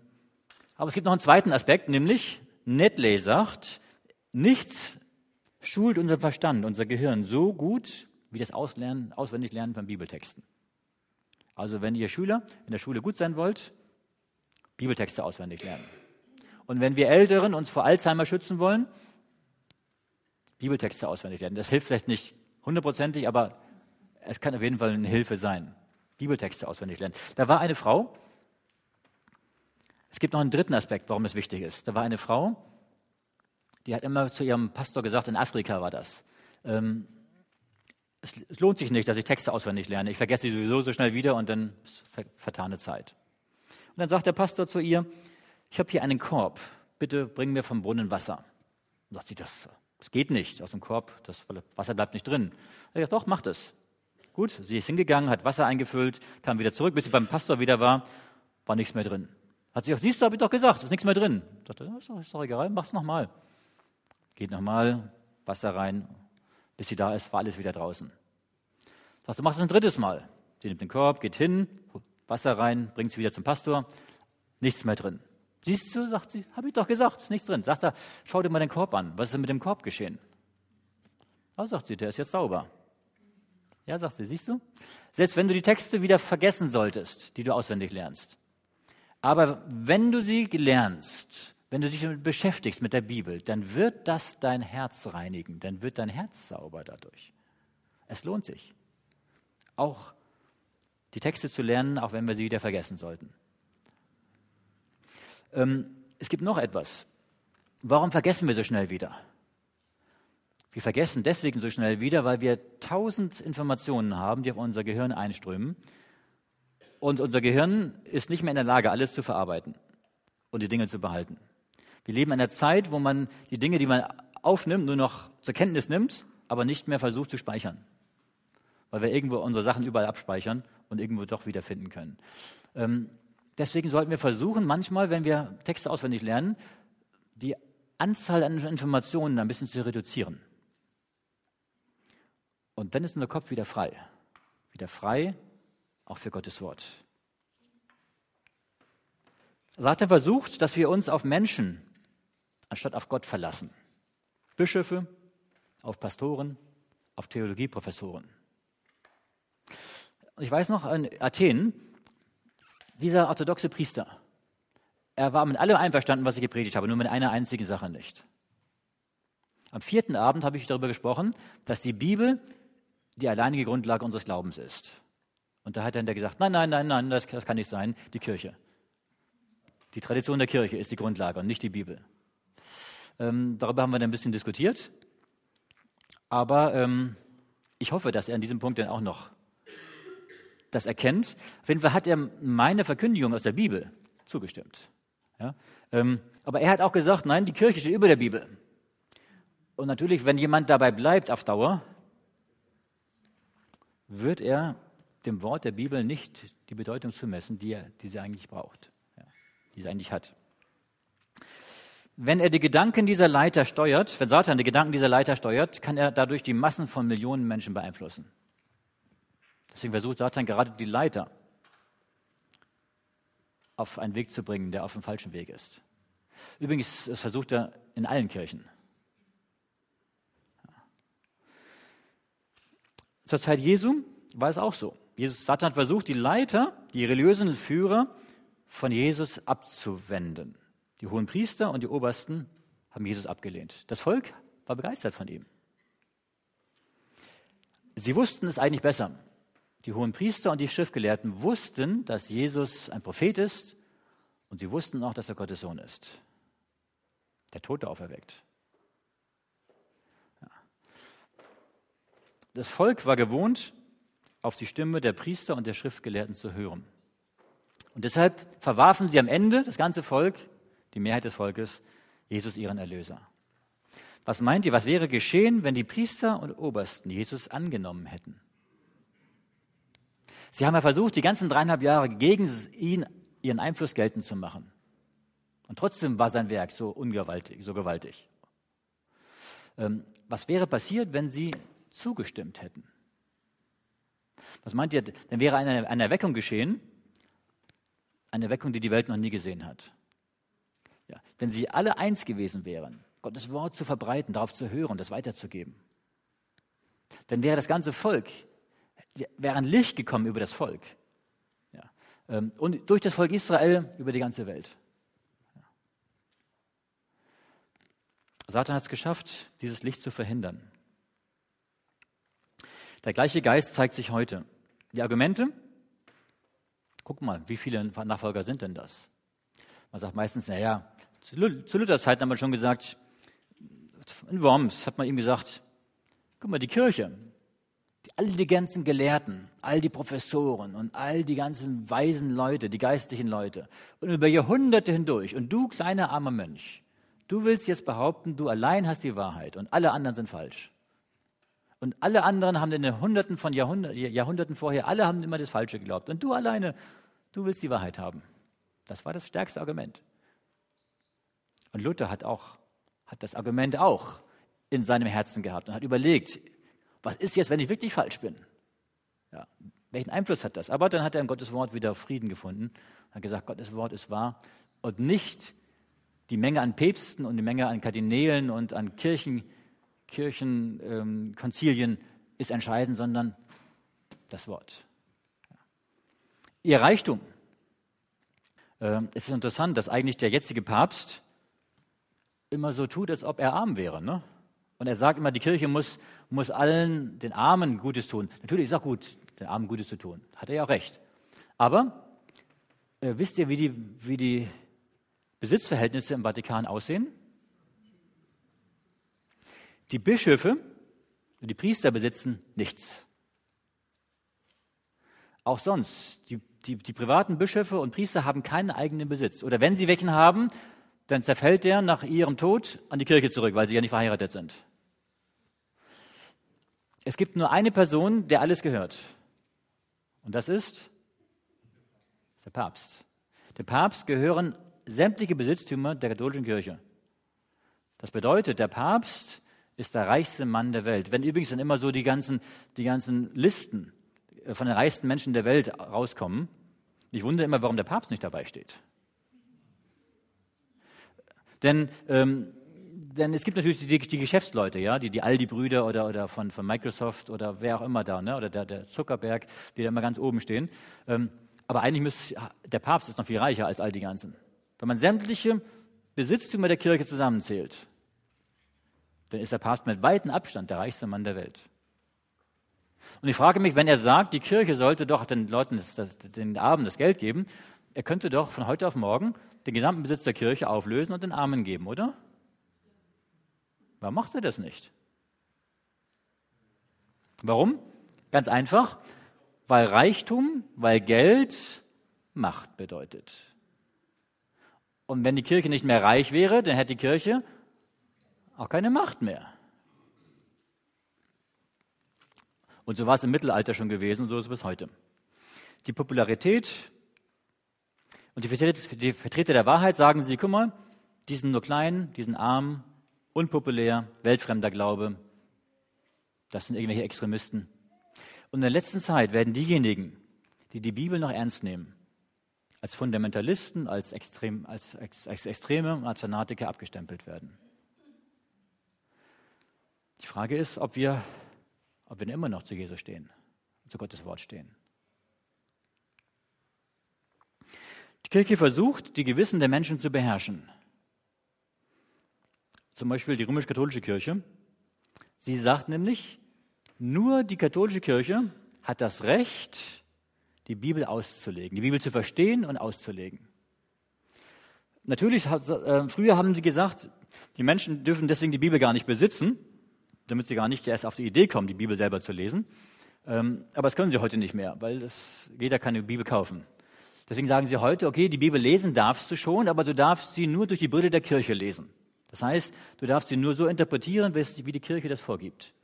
aber es gibt noch einen zweiten Aspekt, nämlich Netley sagt, nichts schult unser Verstand, unser Gehirn so gut wie das Auslernen, Auswendiglernen von Bibeltexten. Also wenn ihr Schüler in der Schule gut sein wollt, Bibeltexte auswendig lernen. Und wenn wir Älteren uns vor Alzheimer schützen wollen, Bibeltexte auswendig lernen. Das hilft vielleicht nicht hundertprozentig, aber es kann auf jeden Fall eine Hilfe sein. Bibeltexte auswendig lernen. Da war eine Frau, es gibt noch einen dritten Aspekt, warum es wichtig ist. Da war eine Frau, die hat immer zu ihrem Pastor gesagt, in Afrika war das. Ähm, es, es, lohnt sich nicht, dass ich Texte auswendig lerne. Ich vergesse sie sowieso so schnell wieder und dann vertane Zeit. Und dann sagt der Pastor zu ihr, ich habe hier einen Korb, bitte bring mir vom Brunnen Wasser. Und sagt sie, das, das geht nicht aus dem Korb, das Wasser bleibt nicht drin. Er sagt, doch, mach das. Gut, sie ist hingegangen, hat Wasser eingefüllt, kam wieder zurück, bis sie beim Pastor wieder war, war nichts mehr drin. Hat sie gesagt, siehst du, habe ich doch gesagt, ist nichts mehr drin. Ich dachte, ist doch, ist doch egal, mach's nochmal. Geht nochmal, Wasser rein, bis sie da ist, war alles wieder draußen. Sagt, du machst es ein drittes Mal. Sie nimmt den Korb, geht hin, Wasser rein, bringt sie wieder zum Pastor, nichts mehr drin. Siehst du, sagt sie, habe ich doch gesagt, ist nichts drin. Sagt er, schau dir mal den Korb an. Was ist denn mit dem Korb geschehen? Ah, sagt sie, der ist jetzt sauber. Ja, sagt sie, siehst du? Selbst wenn du die Texte wieder vergessen solltest, die du auswendig lernst. Aber wenn du sie lernst, wenn du dich damit beschäftigst mit der Bibel, dann wird das dein Herz reinigen, dann wird dein Herz sauber dadurch. Es lohnt sich. Auch die Texte zu lernen, auch wenn wir sie wieder vergessen sollten. Ähm, es gibt noch etwas. Warum vergessen wir so schnell wieder? Wir vergessen deswegen so schnell wieder, weil wir tausend Informationen haben, die auf unser Gehirn einströmen. Und unser Gehirn ist nicht mehr in der Lage, alles zu verarbeiten und die Dinge zu behalten. Wir leben in einer Zeit, wo man die Dinge, die man aufnimmt, nur noch zur Kenntnis nimmt aber nicht mehr versucht zu speichern. Weil wir irgendwo unsere Sachen überall abspeichern und irgendwo doch wiederfinden können. Ähm, deswegen sollten wir versuchen, manchmal, wenn wir Texte auswendig lernen, die Anzahl an Informationen ein bisschen zu reduzieren. Und dann ist unser Kopf wieder frei. Wieder frei, auch für Gottes Wort. Satan versucht, dass wir uns auf Menschen anstatt auf Gott verlassen. Bischöfe, auf Pastoren, auf Theologieprofessoren. Ich weiß noch, in Athen, dieser orthodoxe Priester, er war mit allem einverstanden, was ich gepredigt habe, nur mit einer einzigen Sache nicht. Am vierten Abend habe ich darüber gesprochen, dass die Bibel die alleinige Grundlage unseres Glaubens ist. Und da hat er dann gesagt, nein, nein, nein, nein, das, das kann nicht sein, die Kirche. Die Tradition der Kirche ist die Grundlage und nicht die Bibel. Ähm, darüber haben wir dann ein bisschen diskutiert. Aber ähm, ich hoffe, dass er an diesem Punkt dann auch noch das erkennt. Auf jeden Fall hat er meine Verkündigung aus der Bibel zugestimmt. Ja? Ähm, aber er hat auch gesagt, nein, die Kirche steht über der Bibel. Und natürlich, wenn jemand dabei bleibt auf Dauer, wird er dem Wort der Bibel nicht die Bedeutung zumessen, die, er, die sie eigentlich braucht die es eigentlich hat. Wenn er die Gedanken dieser Leiter steuert, wenn Satan die Gedanken dieser Leiter steuert, kann er dadurch die Massen von Millionen Menschen beeinflussen. Deswegen versucht Satan gerade die Leiter auf einen Weg zu bringen, der auf dem falschen Weg ist. Übrigens, das versucht er in allen Kirchen. Zur Zeit Jesu war es auch so. Jesus, Satan versucht, die Leiter, die religiösen Führer von Jesus abzuwenden. Die hohen Priester und die Obersten haben Jesus abgelehnt. Das Volk war begeistert von ihm. Sie wussten es eigentlich besser. Die hohen Priester und die Schriftgelehrten wussten, dass Jesus ein Prophet ist und sie wussten auch, dass er Gottes Sohn ist. Der Tote auferweckt. Das Volk war gewohnt, auf die Stimme der Priester und der Schriftgelehrten zu hören. Und deshalb verwarfen sie am Ende, das ganze Volk, die Mehrheit des Volkes, Jesus ihren Erlöser. Was meint ihr, was wäre geschehen, wenn die Priester und Obersten Jesus angenommen hätten? Sie haben ja versucht, die ganzen dreieinhalb Jahre gegen ihn ihren Einfluss geltend zu machen. Und trotzdem war sein Werk so ungewaltig, so gewaltig. Ähm, was wäre passiert, wenn sie zugestimmt hätten? Was meint ihr, dann wäre eine, eine Erweckung geschehen, eine Weckung, die die Welt noch nie gesehen hat. Ja, wenn sie alle eins gewesen wären, Gottes Wort zu verbreiten, darauf zu hören, das weiterzugeben, dann wäre das ganze Volk, wäre ein Licht gekommen über das Volk. Ja, ähm, und durch das Volk Israel über die ganze Welt. Satan hat es geschafft, dieses Licht zu verhindern. Der gleiche Geist zeigt sich heute. Die Argumente, Guck mal, wie viele Nachfolger sind denn das? Man sagt meistens, naja, zu Luthers Zeit haben wir schon gesagt, in Worms hat man ihm gesagt, guck mal, die Kirche, all die ganzen Gelehrten, all die Professoren und all die ganzen weisen Leute, die geistlichen Leute und über Jahrhunderte hindurch und du kleiner armer Mönch, du willst jetzt behaupten, du allein hast die Wahrheit und alle anderen sind falsch. Und alle anderen haben in den Hunderten von Jahrhunderten, Jahrhunderten vorher, alle haben immer das Falsche geglaubt. Und du alleine, du willst die Wahrheit haben. Das war das stärkste Argument. Und Luther hat auch, hat das Argument auch in seinem Herzen gehabt und hat überlegt, was ist jetzt, wenn ich wirklich falsch bin? Ja, welchen Einfluss hat das? Aber dann hat er in Gottes Wort wieder Frieden gefunden, hat gesagt, Gottes Wort ist wahr und nicht die Menge an Päpsten und die Menge an Kardinälen und an Kirchen, Kirchenkonzilien ähm, ist entscheidend, sondern das Wort. Ihr Reichtum. Ähm, es ist interessant, dass eigentlich der jetzige Papst immer so tut, als ob er arm wäre. Ne? Und er sagt immer, die Kirche muss, muss allen, den Armen Gutes tun. Natürlich ist auch gut, den Armen Gutes zu tun. Hat er ja auch recht. Aber äh, wisst ihr, wie die, wie die Besitzverhältnisse im Vatikan aussehen? Die Bischöfe und die Priester besitzen nichts. Auch sonst, die die, die privaten Bischöfe und Priester haben keinen eigenen Besitz. Oder wenn sie welchen haben, dann zerfällt der nach ihrem Tod an die Kirche zurück, weil sie ja nicht verheiratet sind. Es gibt nur eine Person, der alles gehört. Und das ist der Papst. Dem Papst gehören sämtliche Besitztümer der katholischen Kirche. Das bedeutet, der Papst ist der reichste Mann der Welt. Wenn übrigens dann immer so die ganzen, die ganzen Listen von den reichsten Menschen der Welt rauskommen, ich wundere immer, warum der Papst nicht dabei steht. Denn ähm, denn es gibt natürlich die, die Geschäftsleute, ja, die, die Aldi-Brüder oder, oder von, von Microsoft oder wer auch immer da, ne, oder der, der Zuckerberg, die da immer ganz oben stehen. Ähm, aber eigentlich müsste, der Papst ist noch viel reicher als all die ganzen. Wenn man sämtliche Besitztümer der Kirche zusammenzählt, dann ist der Papst mit weitem Abstand der reichste Mann der Welt. Und ich frage mich, wenn er sagt, die Kirche sollte doch den Leuten das, das, den Armen das Geld geben, er könnte doch von heute auf morgen den gesamten Besitz der Kirche auflösen und den Armen geben, oder? Warum macht er das nicht? Warum? Ganz einfach, weil Reichtum, weil Geld Macht bedeutet. Und wenn die Kirche nicht mehr reich wäre, dann hätte die Kirche auch keine Macht mehr. Und so war es im Mittelalter schon gewesen und so ist es bis heute. Die Popularität und die Vertreter der Wahrheit sagen sie, guck mal, die sind nur klein, die sind arm, unpopulär, weltfremder Glaube. Das sind irgendwelche Extremisten. Und in der letzten Zeit werden diejenigen, die die Bibel noch ernst nehmen, als Fundamentalisten, als, Extrem, als, als Extreme und als Fanatiker abgestempelt werden. Die Frage ist, ob wir, ob wir immer noch zu Jesus stehen, zu Gottes Wort stehen. Die Kirche versucht, die Gewissen der Menschen zu beherrschen zum Beispiel die römisch-katholische Kirche. Sie sagt nämlich, nur die katholische Kirche hat das Recht, die Bibel auszulegen, die Bibel zu verstehen und auszulegen. Natürlich, hat, äh, früher haben sie gesagt, die Menschen dürfen deswegen die Bibel gar nicht besitzen, damit sie gar nicht erst auf die Idee kommen, die Bibel selber zu lesen. Ähm, aber das können sie heute nicht mehr, weil das, jeder kann eine Bibel kaufen. Deswegen sagen sie heute, okay, die Bibel lesen darfst du schon, aber du darfst sie nur durch die Brille der Kirche lesen. Das heißt, du darfst sie nur so interpretieren, wie die Kirche das vorgibt.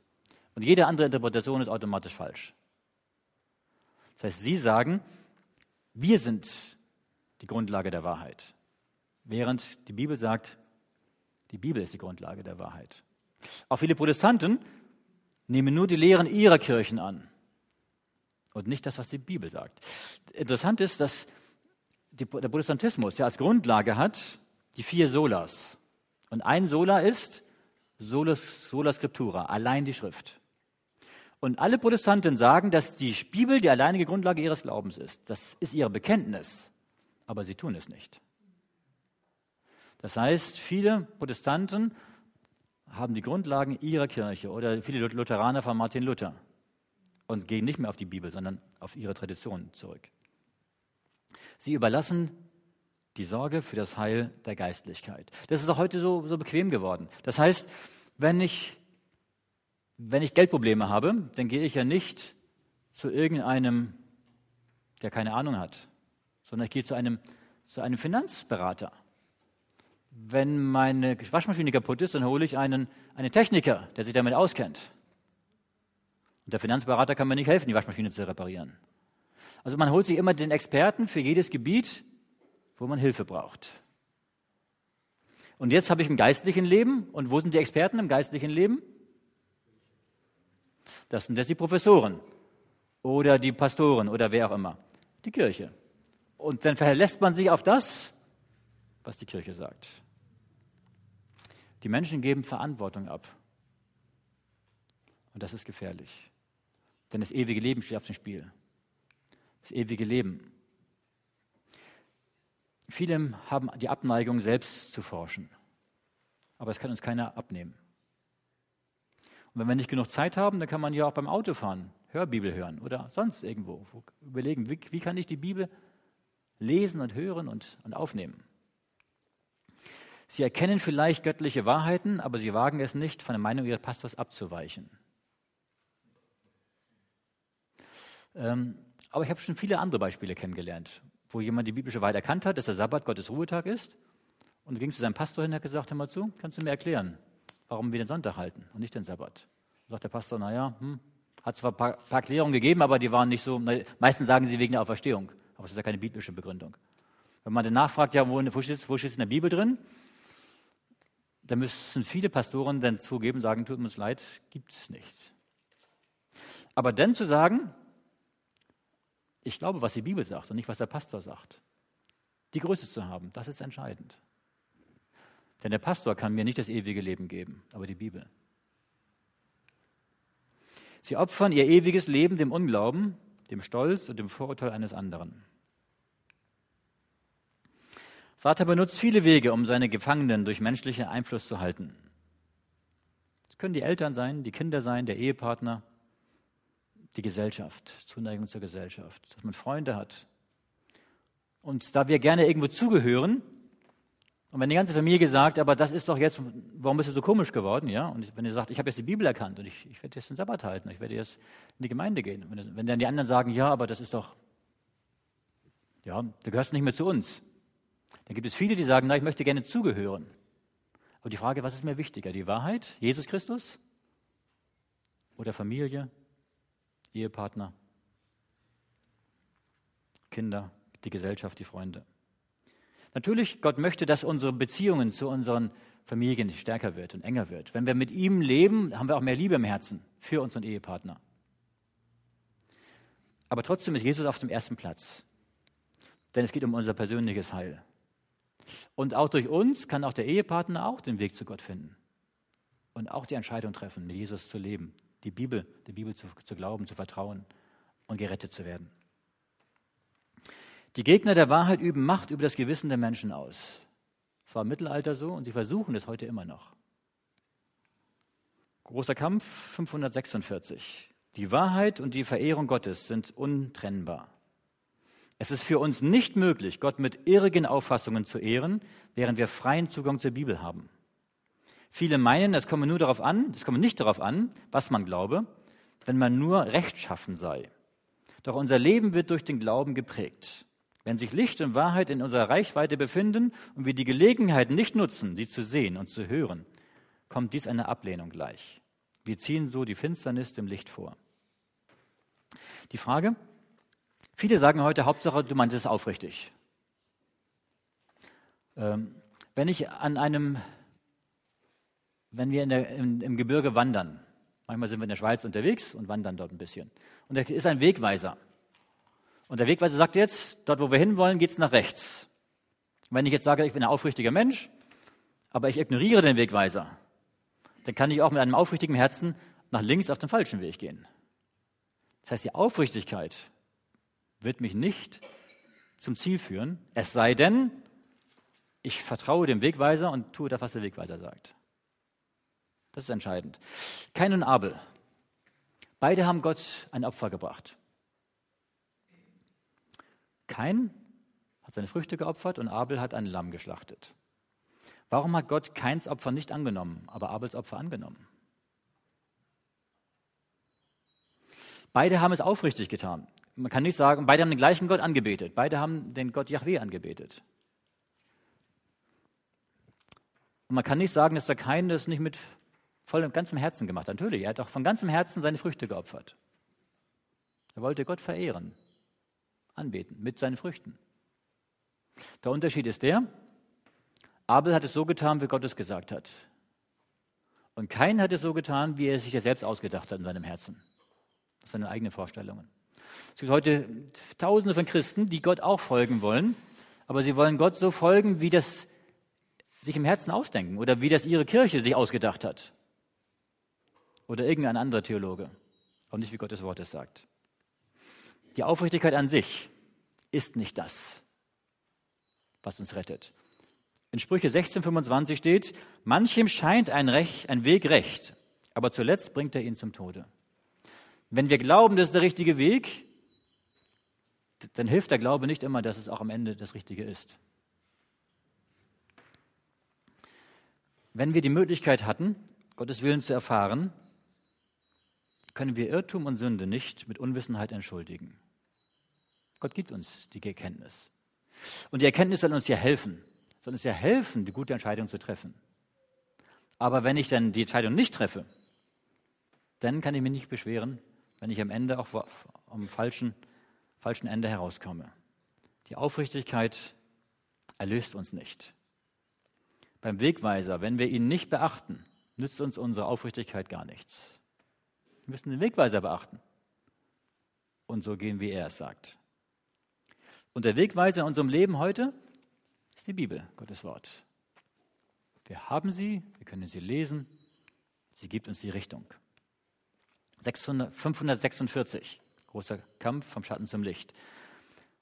Und jede andere Interpretation ist automatisch falsch. Das heißt, sie sagen, wir sind die Grundlage der Wahrheit, während die Bibel sagt, die Bibel ist die Grundlage der Wahrheit. Auch viele Protestanten nehmen nur die Lehren ihrer Kirchen an und nicht das, was die Bibel sagt. Interessant ist, dass der Protestantismus ja als Grundlage hat die vier Solas. Und ein Sola ist Sola, Sola Scriptura, allein die Schrift. Und alle Protestanten sagen, dass die Bibel die alleinige Grundlage ihres Glaubens ist. Das ist ihr Bekenntnis, aber sie tun es nicht. Das heißt, viele Protestanten haben die Grundlagen ihrer Kirche oder viele Lutheraner von Martin Luther und gehen nicht mehr auf die Bibel, sondern auf ihre Tradition zurück. Sie überlassen die Sorge für das Heil der Geistlichkeit. Das ist auch heute so, so bequem geworden. Das heißt, wenn ich, wenn ich Geldprobleme habe, dann gehe ich ja nicht zu irgendeinem, der keine Ahnung hat, sondern ich gehe zu einem, zu einem Finanzberater. Wenn meine Waschmaschine kaputt ist, dann hole ich einen, einen Techniker, der sich damit auskennt. Und der Finanzberater kann mir nicht helfen, die Waschmaschine zu reparieren. Also man holt sich immer den Experten für jedes Gebiet, wo man Hilfe braucht. Und jetzt habe ich im geistlichen Leben, und wo sind die Experten im geistlichen Leben? Das sind jetzt die Professoren oder die Pastoren oder wer auch immer, die Kirche. Und dann verlässt man sich auf das, was die Kirche sagt. Die Menschen geben Verantwortung ab. Und das ist gefährlich. Denn das ewige Leben steht auf dem Spiel. Das ewige Leben. Viele haben die Abneigung, selbst zu forschen. Aber es kann uns keiner abnehmen. Und wenn wir nicht genug Zeit haben, dann kann man ja auch beim Autofahren Hörbibel hören oder sonst irgendwo überlegen, wie, wie kann ich die Bibel lesen und hören und, und aufnehmen. Sie erkennen vielleicht göttliche Wahrheiten, aber sie wagen es nicht, von der Meinung ihres Pastors abzuweichen. Ähm, aber ich habe schon viele andere Beispiele kennengelernt, wo jemand die biblische Wahrheit erkannt hat, dass der Sabbat Gottes Ruhetag ist und ging zu seinem Pastor hin und hat gesagt, hör mal zu, kannst du mir erklären, warum wir den Sonntag halten und nicht den Sabbat? Und sagt der Pastor, naja, hm, Hat zwar ein paar, paar Erklärungen gegeben, aber die waren nicht so, meistens sagen sie wegen der Auferstehung, aber es ist ja keine biblische Begründung. Wenn man dann nachfragt, ja, wo, wo steht es in der Bibel drin? Da müssen viele Pastoren dann zugeben, sagen, tut uns leid, gibt es nicht. Aber dann zu sagen, ich glaube, was die Bibel sagt und nicht, was der Pastor sagt, die Größe zu haben, das ist entscheidend. Denn der Pastor kann mir nicht das ewige Leben geben, aber die Bibel. Sie opfern ihr ewiges Leben dem Unglauben, dem Stolz und dem Vorurteil eines anderen. Satan benutzt viele Wege, um seine Gefangenen durch menschlichen Einfluss zu halten. Es können die Eltern sein, die Kinder sein, der Ehepartner, die Gesellschaft, Zuneigung zur Gesellschaft, dass man Freunde hat. Und da wir gerne irgendwo zugehören, und wenn die ganze Familie sagt, aber das ist doch jetzt, warum bist du so komisch geworden, ja? Und wenn ihr sagt, ich habe jetzt die Bibel erkannt und ich, ich werde jetzt den Sabbat halten, ich werde jetzt in die Gemeinde gehen. Wenn, wenn dann die anderen sagen, ja, aber das ist doch, ja, du gehörst nicht mehr zu uns. Dann gibt es viele, die sagen, na, ich möchte gerne zugehören. Aber die Frage, was ist mir wichtiger? Die Wahrheit, Jesus Christus oder Familie, Ehepartner, Kinder, die Gesellschaft, die Freunde? Natürlich, Gott möchte, dass unsere Beziehungen zu unseren Familien stärker wird und enger wird. Wenn wir mit ihm leben, haben wir auch mehr Liebe im Herzen für unseren Ehepartner. Aber trotzdem ist Jesus auf dem ersten Platz. Denn es geht um unser persönliches Heil. Und auch durch uns kann auch der Ehepartner auch den Weg zu Gott finden. Und auch die Entscheidung treffen, mit Jesus zu leben, die Bibel, der Bibel zu, zu glauben, zu vertrauen und gerettet zu werden. Die Gegner der Wahrheit üben Macht über das Gewissen der Menschen aus. Es war im Mittelalter so und sie versuchen es heute immer noch. Großer Kampf 546. Die Wahrheit und die Verehrung Gottes sind untrennbar. Es ist für uns nicht möglich, Gott mit irrigen Auffassungen zu ehren, während wir freien Zugang zur Bibel haben. Viele meinen, es komme nur darauf an, es komme nicht darauf an, was man glaube, wenn man nur rechtschaffen sei. Doch unser Leben wird durch den Glauben geprägt. Wenn sich Licht und Wahrheit in unserer Reichweite befinden und wir die Gelegenheit nicht nutzen, sie zu sehen und zu hören, kommt dies einer Ablehnung gleich. Wir ziehen so die Finsternis dem Licht vor. Die Frage, viele sagen heute, Hauptsache, du meintest es aufrichtig. Ähm, wenn ich an einem, wenn wir der, im, im Gebirge wandern, manchmal sind wir in der Schweiz unterwegs und wandern dort ein bisschen, und da ist ein Wegweiser. Und der Wegweiser sagt jetzt, dort wo wir hinwollen, geht es nach rechts. wenn ich jetzt sage, ich bin ein aufrichtiger Mensch, aber ich ignoriere den Wegweiser, dann kann ich auch mit einem aufrichtigen Herzen nach links auf den falschen Weg gehen. Das heißt, die Aufrichtigkeit wird mich nicht zum Ziel führen, es sei denn, ich vertraue dem Wegweiser und tue das, was der Wegweiser sagt. Das ist entscheidend. Kain und Abel. Beide haben Gott ein Opfer gebracht. Kain hat seine Früchte geopfert und Abel hat ein Lamm geschlachtet. Warum hat Gott Kains Opfer nicht angenommen, aber Abels Opfer angenommen? Beide haben es aufrichtig getan. Man kann nicht sagen, beide haben den gleichen Gott angebetet. Beide haben den Gott Yahweh angebetet. Und man kann nicht sagen, dass der Kain das nicht mit vollem ganzem Herzen gemacht hat. Natürlich, er hat auch von ganzem Herzen seine Früchte geopfert. Er wollte Gott verehren anbeten mit seinen Früchten. Der Unterschied ist der, Abel hat es so getan, wie Gott es gesagt hat. Und Kain hat es so getan, wie er es sich ja selbst ausgedacht hat in seinem Herzen. Das sind seine eigenen Vorstellungen. Es gibt heute Tausende von Christen, die Gott auch folgen wollen, aber sie wollen Gott so folgen, wie das sich im Herzen ausdenken oder wie das ihre Kirche sich ausgedacht hat. Oder irgendein anderer Theologe. Auch nicht, wie Gottes Wort es sagt. Die Aufrichtigkeit an sich ist nicht das, was uns rettet. In Sprüche 16,25 steht, manchem scheint ein, Recht, ein Weg recht, aber zuletzt bringt er ihn zum Tode. Wenn wir glauben, das ist der richtige Weg, dann hilft der Glaube nicht immer, dass es auch am Ende das Richtige ist. Wenn wir die Möglichkeit hatten, Gottes Willen zu erfahren, können wir Irrtum und Sünde nicht mit Unwissenheit entschuldigen. Gott gibt uns die Erkenntnis. Und die Erkenntnis soll uns ja helfen, soll uns ja helfen, die gute Entscheidung zu treffen. Aber wenn ich dann die Entscheidung nicht treffe, dann kann ich mich nicht beschweren, wenn ich am Ende auch am falschen, falschen Ende herauskomme. Die Aufrichtigkeit erlöst uns nicht. Beim Wegweiser, wenn wir ihn nicht beachten, nützt uns unsere Aufrichtigkeit gar nichts. Wir müssen den Wegweiser beachten und so gehen, wie er es sagt. Und der Wegweiser in unserem Leben heute ist die Bibel, Gottes Wort. Wir haben sie, wir können sie lesen, sie gibt uns die Richtung. 600, 546, großer Kampf vom Schatten zum Licht.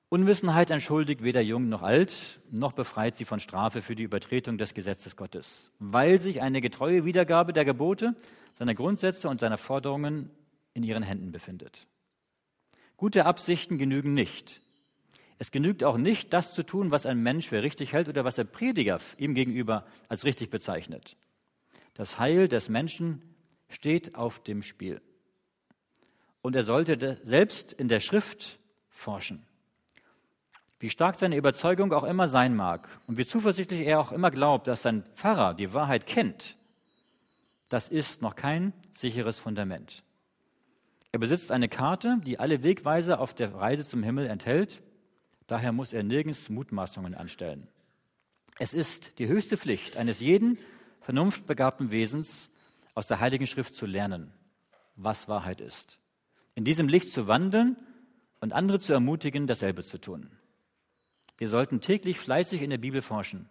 Unwissenheit entschuldigt weder jung noch alt, noch befreit sie von Strafe für die Übertretung des Gesetzes Gottes, weil sich eine getreue Wiedergabe der Gebote, seiner Grundsätze und seiner Forderungen in ihren Händen befindet. Gute Absichten genügen nicht. Es genügt auch nicht, das zu tun, was ein Mensch für richtig hält oder was der Prediger ihm gegenüber als richtig bezeichnet. Das Heil des Menschen steht auf dem Spiel. Und er sollte selbst in der Schrift forschen. Wie stark seine Überzeugung auch immer sein mag und wie zuversichtlich er auch immer glaubt, dass sein Pfarrer die Wahrheit kennt, das ist noch kein sicheres Fundament. Er besitzt eine Karte, die alle Wegweiser auf der Reise zum Himmel enthält. Daher muss er nirgends Mutmaßungen anstellen. Es ist die höchste Pflicht eines jeden vernunftbegabten Wesens, aus der Heiligen Schrift zu lernen, was Wahrheit ist. In diesem Licht zu wandeln und andere zu ermutigen, dasselbe zu tun. Wir sollten täglich fleißig in der Bibel forschen,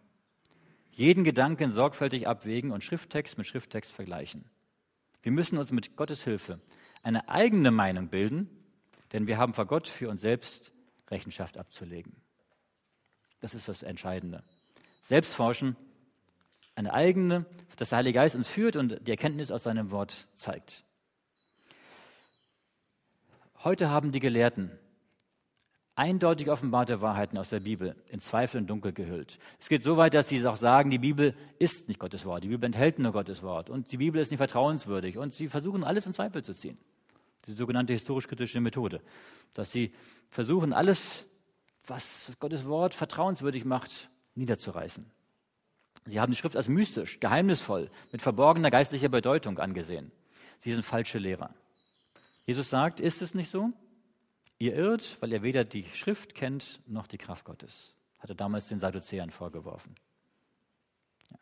jeden Gedanken sorgfältig abwägen und Schrifttext mit Schrifttext vergleichen. Wir müssen uns mit Gottes Hilfe eine eigene Meinung bilden, denn wir haben vor Gott für uns selbst Rechenschaft abzulegen. Das ist das Entscheidende. Selbstforschen, eine eigene, dass der Heilige Geist uns führt und die Erkenntnis aus seinem Wort zeigt. Heute haben die Gelehrten eindeutig offenbarte Wahrheiten aus der Bibel in Zweifel und Dunkel gehüllt. Es geht so weit, dass sie auch sagen, die Bibel ist nicht Gottes Wort, die Bibel enthält nur Gottes Wort und die Bibel ist nicht vertrauenswürdig und sie versuchen alles in Zweifel zu ziehen. Die sogenannte historisch-kritische Methode, dass sie versuchen, alles, was Gottes Wort vertrauenswürdig macht, niederzureißen. Sie haben die Schrift als mystisch, geheimnisvoll, mit verborgener geistlicher Bedeutung angesehen. Sie sind falsche Lehrer. Jesus sagt, ist es nicht so? Ihr irrt, weil ihr weder die Schrift kennt noch die Kraft Gottes. Hat er damals den Sadduzäern vorgeworfen. Ja.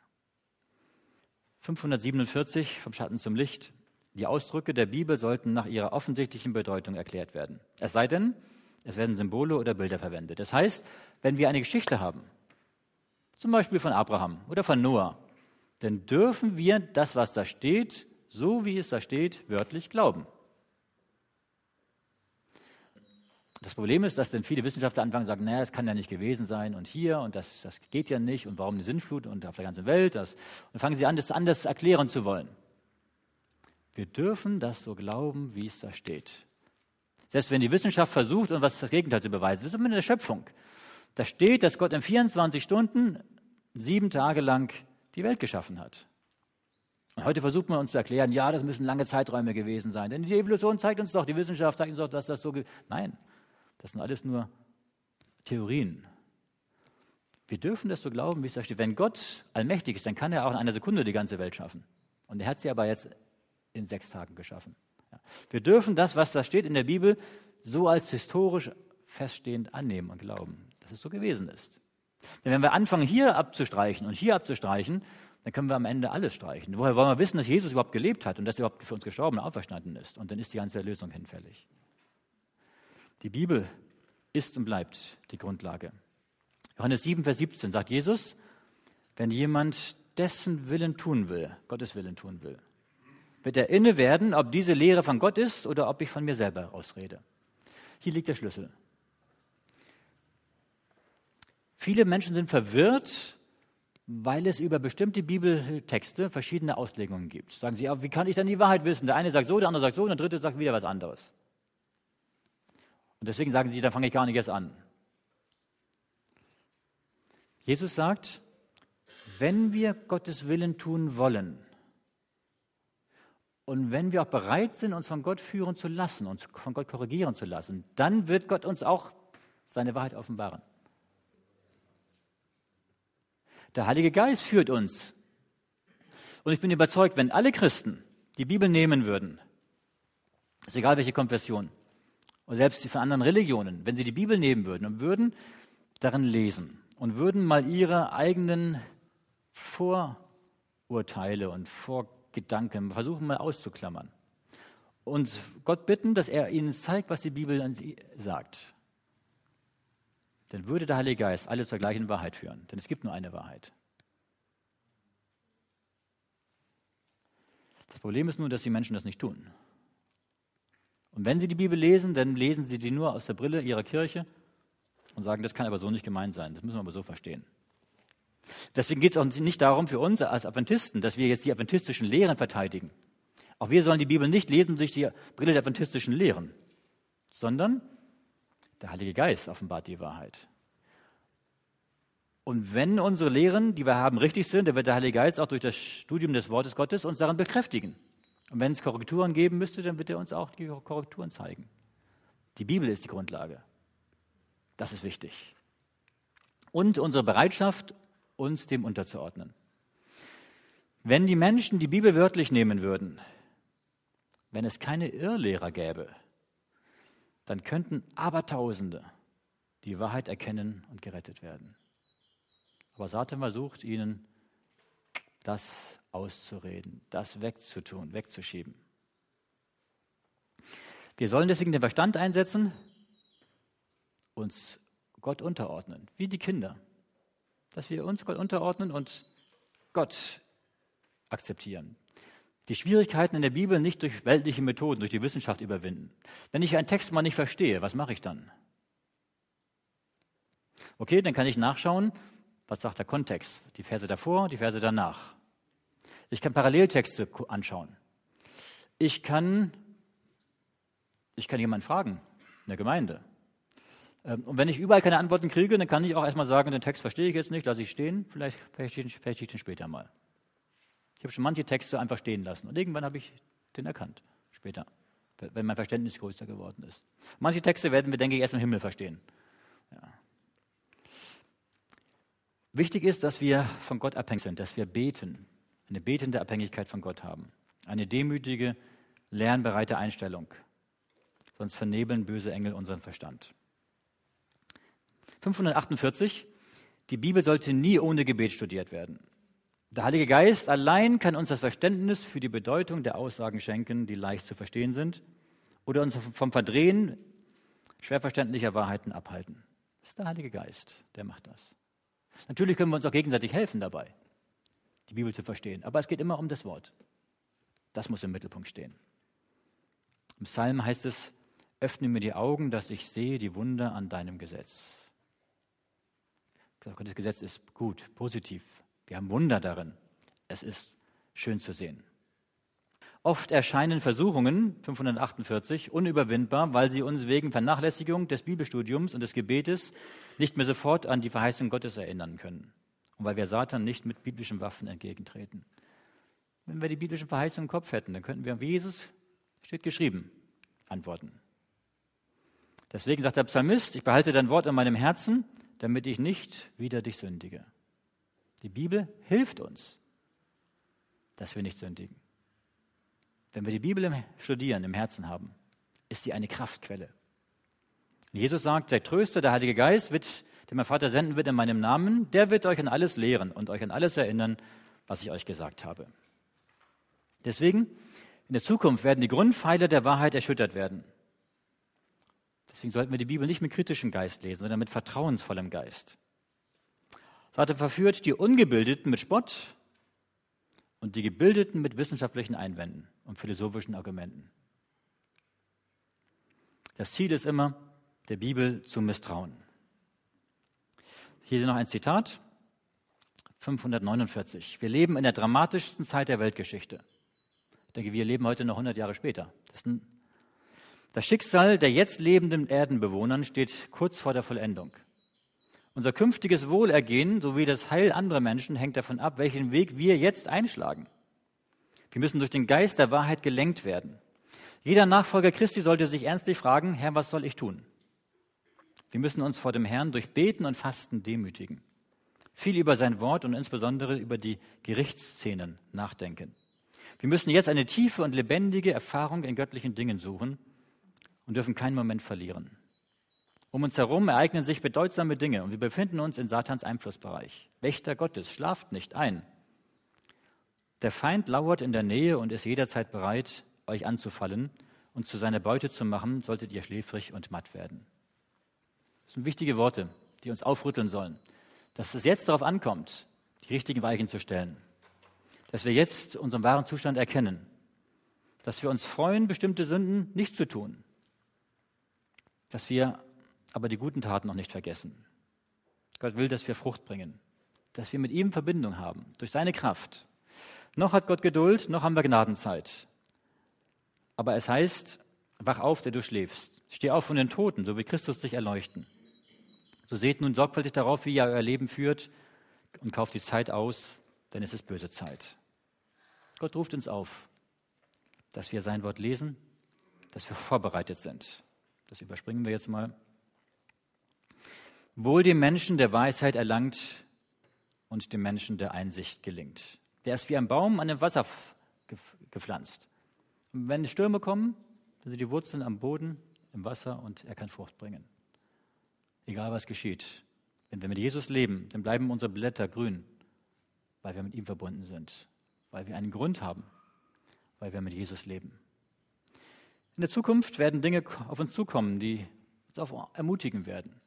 547 vom Schatten zum Licht. Die Ausdrücke der Bibel sollten nach ihrer offensichtlichen Bedeutung erklärt werden. Es sei denn, es werden Symbole oder Bilder verwendet. Das heißt, wenn wir eine Geschichte haben, zum Beispiel von Abraham oder von Noah, dann dürfen wir das, was da steht, so wie es da steht, wörtlich glauben. Das Problem ist, dass dann viele Wissenschaftler anfangen zu sagen, naja, es kann ja nicht gewesen sein und hier und das, das geht ja nicht und warum eine Sinnflut und auf der ganzen Welt. Das, und fangen sie an, das anders erklären zu wollen. Wir dürfen das so glauben, wie es da steht. Selbst wenn die Wissenschaft versucht, und was das Gegenteil zu beweisen, das ist immer in der Schöpfung. Da steht, dass Gott in 24 Stunden sieben Tage lang die Welt geschaffen hat. Und heute versucht man uns zu erklären, ja, das müssen lange Zeiträume gewesen sein. Denn die Evolution zeigt uns doch, die Wissenschaft zeigt uns doch, dass das so. Nein, das sind alles nur Theorien. Wir dürfen das so glauben, wie es da steht. Wenn Gott allmächtig ist, dann kann er auch in einer Sekunde die ganze Welt schaffen. Und er hat sie aber jetzt in sechs Tagen geschaffen. Wir dürfen das, was da steht in der Bibel, so als historisch feststehend annehmen und glauben, dass es so gewesen ist. Denn wenn wir anfangen, hier abzustreichen und hier abzustreichen, dann können wir am Ende alles streichen. Woher wollen wir wissen, dass Jesus überhaupt gelebt hat und dass er überhaupt für uns gestorben und auferstanden ist? Und dann ist die ganze Erlösung hinfällig. Die Bibel ist und bleibt die Grundlage. Johannes 7, Vers 17 sagt Jesus, wenn jemand dessen Willen tun will, Gottes Willen tun will, wird er inne werden, ob diese Lehre von Gott ist oder ob ich von mir selber ausrede. Hier liegt der Schlüssel. Viele Menschen sind verwirrt, weil es über bestimmte Bibeltexte verschiedene Auslegungen gibt. Sagen sie, wie kann ich dann die Wahrheit wissen? Der eine sagt so, der andere sagt so und der dritte sagt wieder was anderes. Und deswegen sagen sie, da fange ich gar nicht erst an. Jesus sagt, wenn wir Gottes Willen tun wollen und wenn wir auch bereit sind, uns von Gott führen zu lassen, uns von Gott korrigieren zu lassen, dann wird Gott uns auch seine Wahrheit offenbaren. Der Heilige Geist führt uns. Und ich bin überzeugt, wenn alle Christen die Bibel nehmen würden ist egal welche Konfession, oder selbst von anderen Religionen, wenn sie die Bibel nehmen würden und würden darin lesen und würden mal ihre eigenen Vorurteile und Vorgedanken versuchen mal auszuklammern und Gott bitten, dass er ihnen zeigt, was die Bibel sagt, dann würde der Heilige Geist alle zur gleichen Wahrheit führen, denn es gibt nur eine Wahrheit. Das Problem ist nur, dass die Menschen das nicht tun. Und wenn sie die Bibel lesen, dann lesen sie die nur aus der Brille ihrer Kirche und sagen, das kann aber so nicht gemeint sein, das müssen wir aber so verstehen. Deswegen geht es auch nicht darum für uns als Adventisten, dass wir jetzt die adventistischen Lehren verteidigen. Auch wir sollen die Bibel nicht lesen durch die Brille der adventistischen Lehren, sondern der Heilige Geist offenbart die Wahrheit. Und wenn unsere Lehren, die wir haben, richtig sind, dann wird der Heilige Geist auch durch das Studium des Wortes Gottes uns daran bekräftigen. Und wenn es Korrekturen geben müsste, dann wird er uns auch die Korrekturen zeigen. Die Bibel ist die Grundlage. Das ist wichtig. Und unsere Bereitschaft, uns dem unterzuordnen. Wenn die Menschen die Bibel wörtlich nehmen würden, wenn es keine Irrlehrer gäbe, dann könnten Abertausende die Wahrheit erkennen und gerettet werden. Aber Satan versucht ihnen, das auszureden, das wegzutun, wegzuschieben. Wir sollen deswegen den Verstand einsetzen, uns Gott unterordnen, wie die Kinder. Dass wir uns Gott unterordnen und Gott akzeptieren. Die Schwierigkeiten in der Bibel nicht durch weltliche Methoden, durch die Wissenschaft überwinden. Wenn ich einen Text mal nicht verstehe, was mache ich dann? Okay, dann kann ich nachschauen, was sagt der Kontext, die Verse davor, die Verse danach. Ich kann Paralleltexte anschauen. Ich kann, ich kann jemanden fragen in der Gemeinde. Ähm, und wenn ich überall keine Antworten kriege, dann kann ich auch erstmal sagen, den Text verstehe ich jetzt nicht, lasse ich stehen, vielleicht verstehe ich den später mal. Ich habe schon manche Texte einfach stehen lassen und irgendwann habe ich den erkannt, später, wenn mein Verständnis größer geworden ist. Manche Texte werden wir, denke ich, erst im Himmel verstehen. Ja. Wichtig ist, dass wir von Gott abhängig sind, dass wir beten, eine betende Abhängigkeit von Gott haben. Eine demütige, lernbereite Einstellung. Sonst vernebeln böse Engel unseren Verstand. 548. Die Bibel sollte nie ohne Gebet studiert werden. Der Heilige Geist allein kann uns das Verständnis für die Bedeutung der Aussagen schenken, die leicht zu verstehen sind, oder uns vom Verdrehen schwer verständlicher Wahrheiten abhalten. Das ist der Heilige Geist, der macht das. Natürlich können wir uns auch gegenseitig helfen dabei die Bibel zu verstehen. Aber es geht immer um das Wort. Das muss im Mittelpunkt stehen. Im Psalm heißt es, öffne mir die Augen, dass ich sehe die Wunder an deinem Gesetz. Gottes Gesetz ist gut, positiv. Wir haben Wunder darin. Es ist schön zu sehen. Oft erscheinen Versuchungen, 548, unüberwindbar, weil sie uns wegen Vernachlässigung des Bibelstudiums und des Gebetes nicht mehr sofort an die Verheißung Gottes erinnern können und weil wir Satan nicht mit biblischen Waffen entgegentreten. Wenn wir die biblischen Verheißungen im Kopf hätten, dann könnten wir, wie Jesus steht geschrieben, antworten. Deswegen sagt der Psalmist, ich behalte dein Wort in meinem Herzen, damit ich nicht wieder dich sündige. Die Bibel hilft uns, dass wir nicht sündigen. Wenn wir die Bibel Studieren im Herzen haben, ist sie eine Kraftquelle. Jesus sagt, der Tröster, der Heilige Geist, wird den mein Vater senden wird in meinem Namen, der wird euch an alles lehren und euch an alles erinnern, was ich euch gesagt habe. Deswegen, in der Zukunft werden die Grundpfeiler der Wahrheit erschüttert werden. Deswegen sollten wir die Bibel nicht mit kritischem Geist lesen, sondern mit vertrauensvollem Geist. Satan verführt die Ungebildeten mit Spott und die Gebildeten mit wissenschaftlichen Einwänden und philosophischen Argumenten. Das Ziel ist immer, der Bibel zu misstrauen. Hier noch ein Zitat. 549. Wir leben in der dramatischsten Zeit der Weltgeschichte. Ich denke, wir leben heute noch 100 Jahre später. Das, das Schicksal der jetzt lebenden Erdenbewohnern steht kurz vor der Vollendung. Unser künftiges Wohlergehen sowie das Heil anderer Menschen hängt davon ab, welchen Weg wir jetzt einschlagen. Wir müssen durch den Geist der Wahrheit gelenkt werden. Jeder Nachfolger Christi sollte sich ernstlich fragen, Herr, was soll ich tun? Wir müssen uns vor dem Herrn durch Beten und Fasten demütigen. Viel über sein Wort und insbesondere über die Gerichtsszenen nachdenken. Wir müssen jetzt eine tiefe und lebendige Erfahrung in göttlichen Dingen suchen und dürfen keinen Moment verlieren. Um uns herum ereignen sich bedeutsame Dinge und wir befinden uns in Satans Einflussbereich. Wächter Gottes, schlaft nicht ein. Der Feind lauert in der Nähe und ist jederzeit bereit, euch anzufallen und zu seiner Beute zu machen, solltet ihr schläfrig und matt werden. Das sind wichtige Worte, die uns aufrütteln sollen, dass es jetzt darauf ankommt, die richtigen Weichen zu stellen, dass wir jetzt unseren wahren Zustand erkennen, dass wir uns freuen, bestimmte Sünden nicht zu tun, dass wir aber die guten Taten noch nicht vergessen. Gott will, dass wir Frucht bringen, dass wir mit ihm Verbindung haben, durch seine Kraft. Noch hat Gott Geduld, noch haben wir Gnadenzeit. Aber es heißt, wach auf, der du schläfst. Steh auf von den Toten, so wie Christus dich erleuchten. So seht nun sorgfältig darauf, wie ihr euer Leben führt und kauft die Zeit aus, denn es ist böse Zeit. Gott ruft uns auf, dass wir sein Wort lesen, dass wir vorbereitet sind. Das überspringen wir jetzt mal. Wohl dem Menschen, der Weisheit erlangt und dem Menschen, der Einsicht gelingt. Der ist wie ein Baum an dem Wasser gepflanzt. Und wenn Stürme kommen, dann sind die Wurzeln am Boden, im Wasser und er kann Frucht bringen. Egal was geschieht. Wenn wir mit Jesus leben, dann bleiben unsere Blätter grün, weil wir mit ihm verbunden sind, weil wir einen Grund haben, weil wir mit Jesus leben. In der Zukunft werden Dinge auf uns zukommen, die uns auch ermutigen werden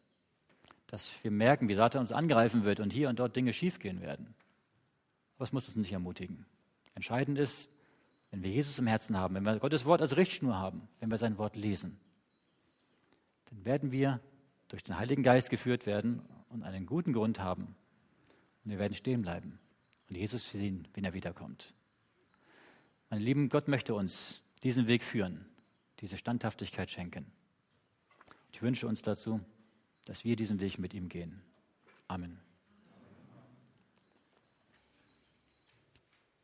dass wir merken, wie Satan uns angreifen wird und hier und dort Dinge schiefgehen werden. Aber es muss uns nicht ermutigen. Entscheidend ist, wenn wir Jesus im Herzen haben, wenn wir Gottes Wort als Richtschnur haben, wenn wir sein Wort lesen, dann werden wir durch den Heiligen Geist geführt werden und einen guten Grund haben. Und wir werden stehen bleiben und Jesus sehen, wenn er wiederkommt. Meine Lieben, Gott möchte uns diesen Weg führen, diese Standhaftigkeit schenken. Ich wünsche uns dazu, dass wir diesen Weg mit ihm gehen. Amen.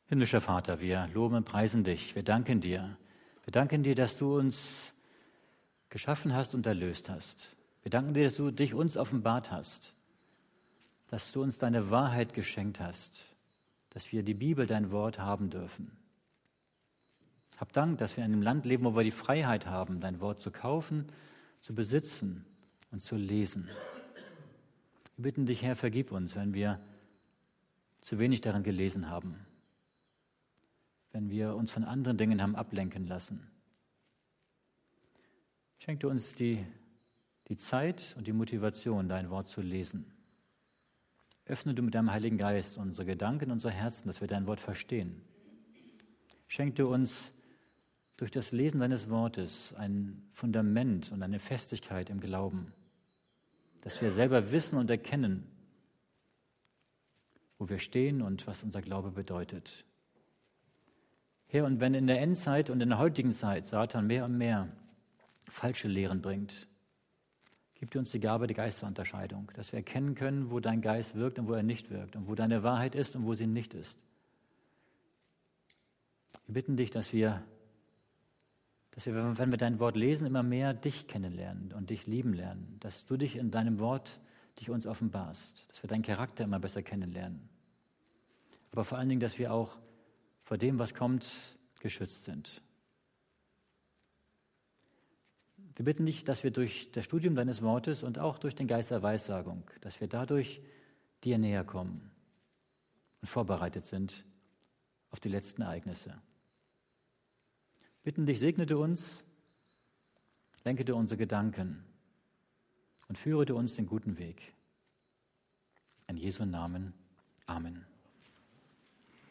Himmlischer Vater, wir loben und preisen dich. Wir danken dir. Wir danken dir, dass du uns geschaffen hast und erlöst hast. Wir danken dir, dass du dich uns offenbart hast, dass du uns deine Wahrheit geschenkt hast, dass wir die Bibel, dein Wort haben dürfen. Hab Dank, dass wir in einem Land leben, wo wir die Freiheit haben, dein Wort zu kaufen, zu besitzen und zu lesen. Wir bitten dich, Herr, vergib uns, wenn wir zu wenig daran gelesen haben, wenn wir uns von anderen Dingen haben ablenken lassen. Schenk du uns die, die Zeit und die Motivation, dein Wort zu lesen. Öffne du mit deinem Heiligen Geist unsere Gedanken, unser Herzen, dass wir dein Wort verstehen. Schenk du uns durch das Lesen deines Wortes ein Fundament und eine Festigkeit im Glauben dass wir selber wissen und erkennen, wo wir stehen und was unser Glaube bedeutet. Herr, und wenn in der Endzeit und in der heutigen Zeit Satan mehr und mehr falsche Lehren bringt, gib dir uns die Gabe der Geisterunterscheidung, dass wir erkennen können, wo dein Geist wirkt und wo er nicht wirkt und wo deine Wahrheit ist und wo sie nicht ist. Wir bitten dich, dass wir dass wir, wenn wir dein Wort lesen, immer mehr dich kennenlernen und dich lieben lernen, dass du dich in deinem Wort dich uns offenbarst, dass wir deinen Charakter immer besser kennenlernen. Aber vor allen Dingen, dass wir auch vor dem, was kommt, geschützt sind. Wir bitten dich, dass wir durch das Studium deines Wortes und auch durch den Geist der Weissagung, dass wir dadurch dir näher kommen und vorbereitet sind auf die letzten Ereignisse bitten dich, segne du uns, lenke du unsere Gedanken und führe du uns den guten Weg. In Jesu Namen. Amen.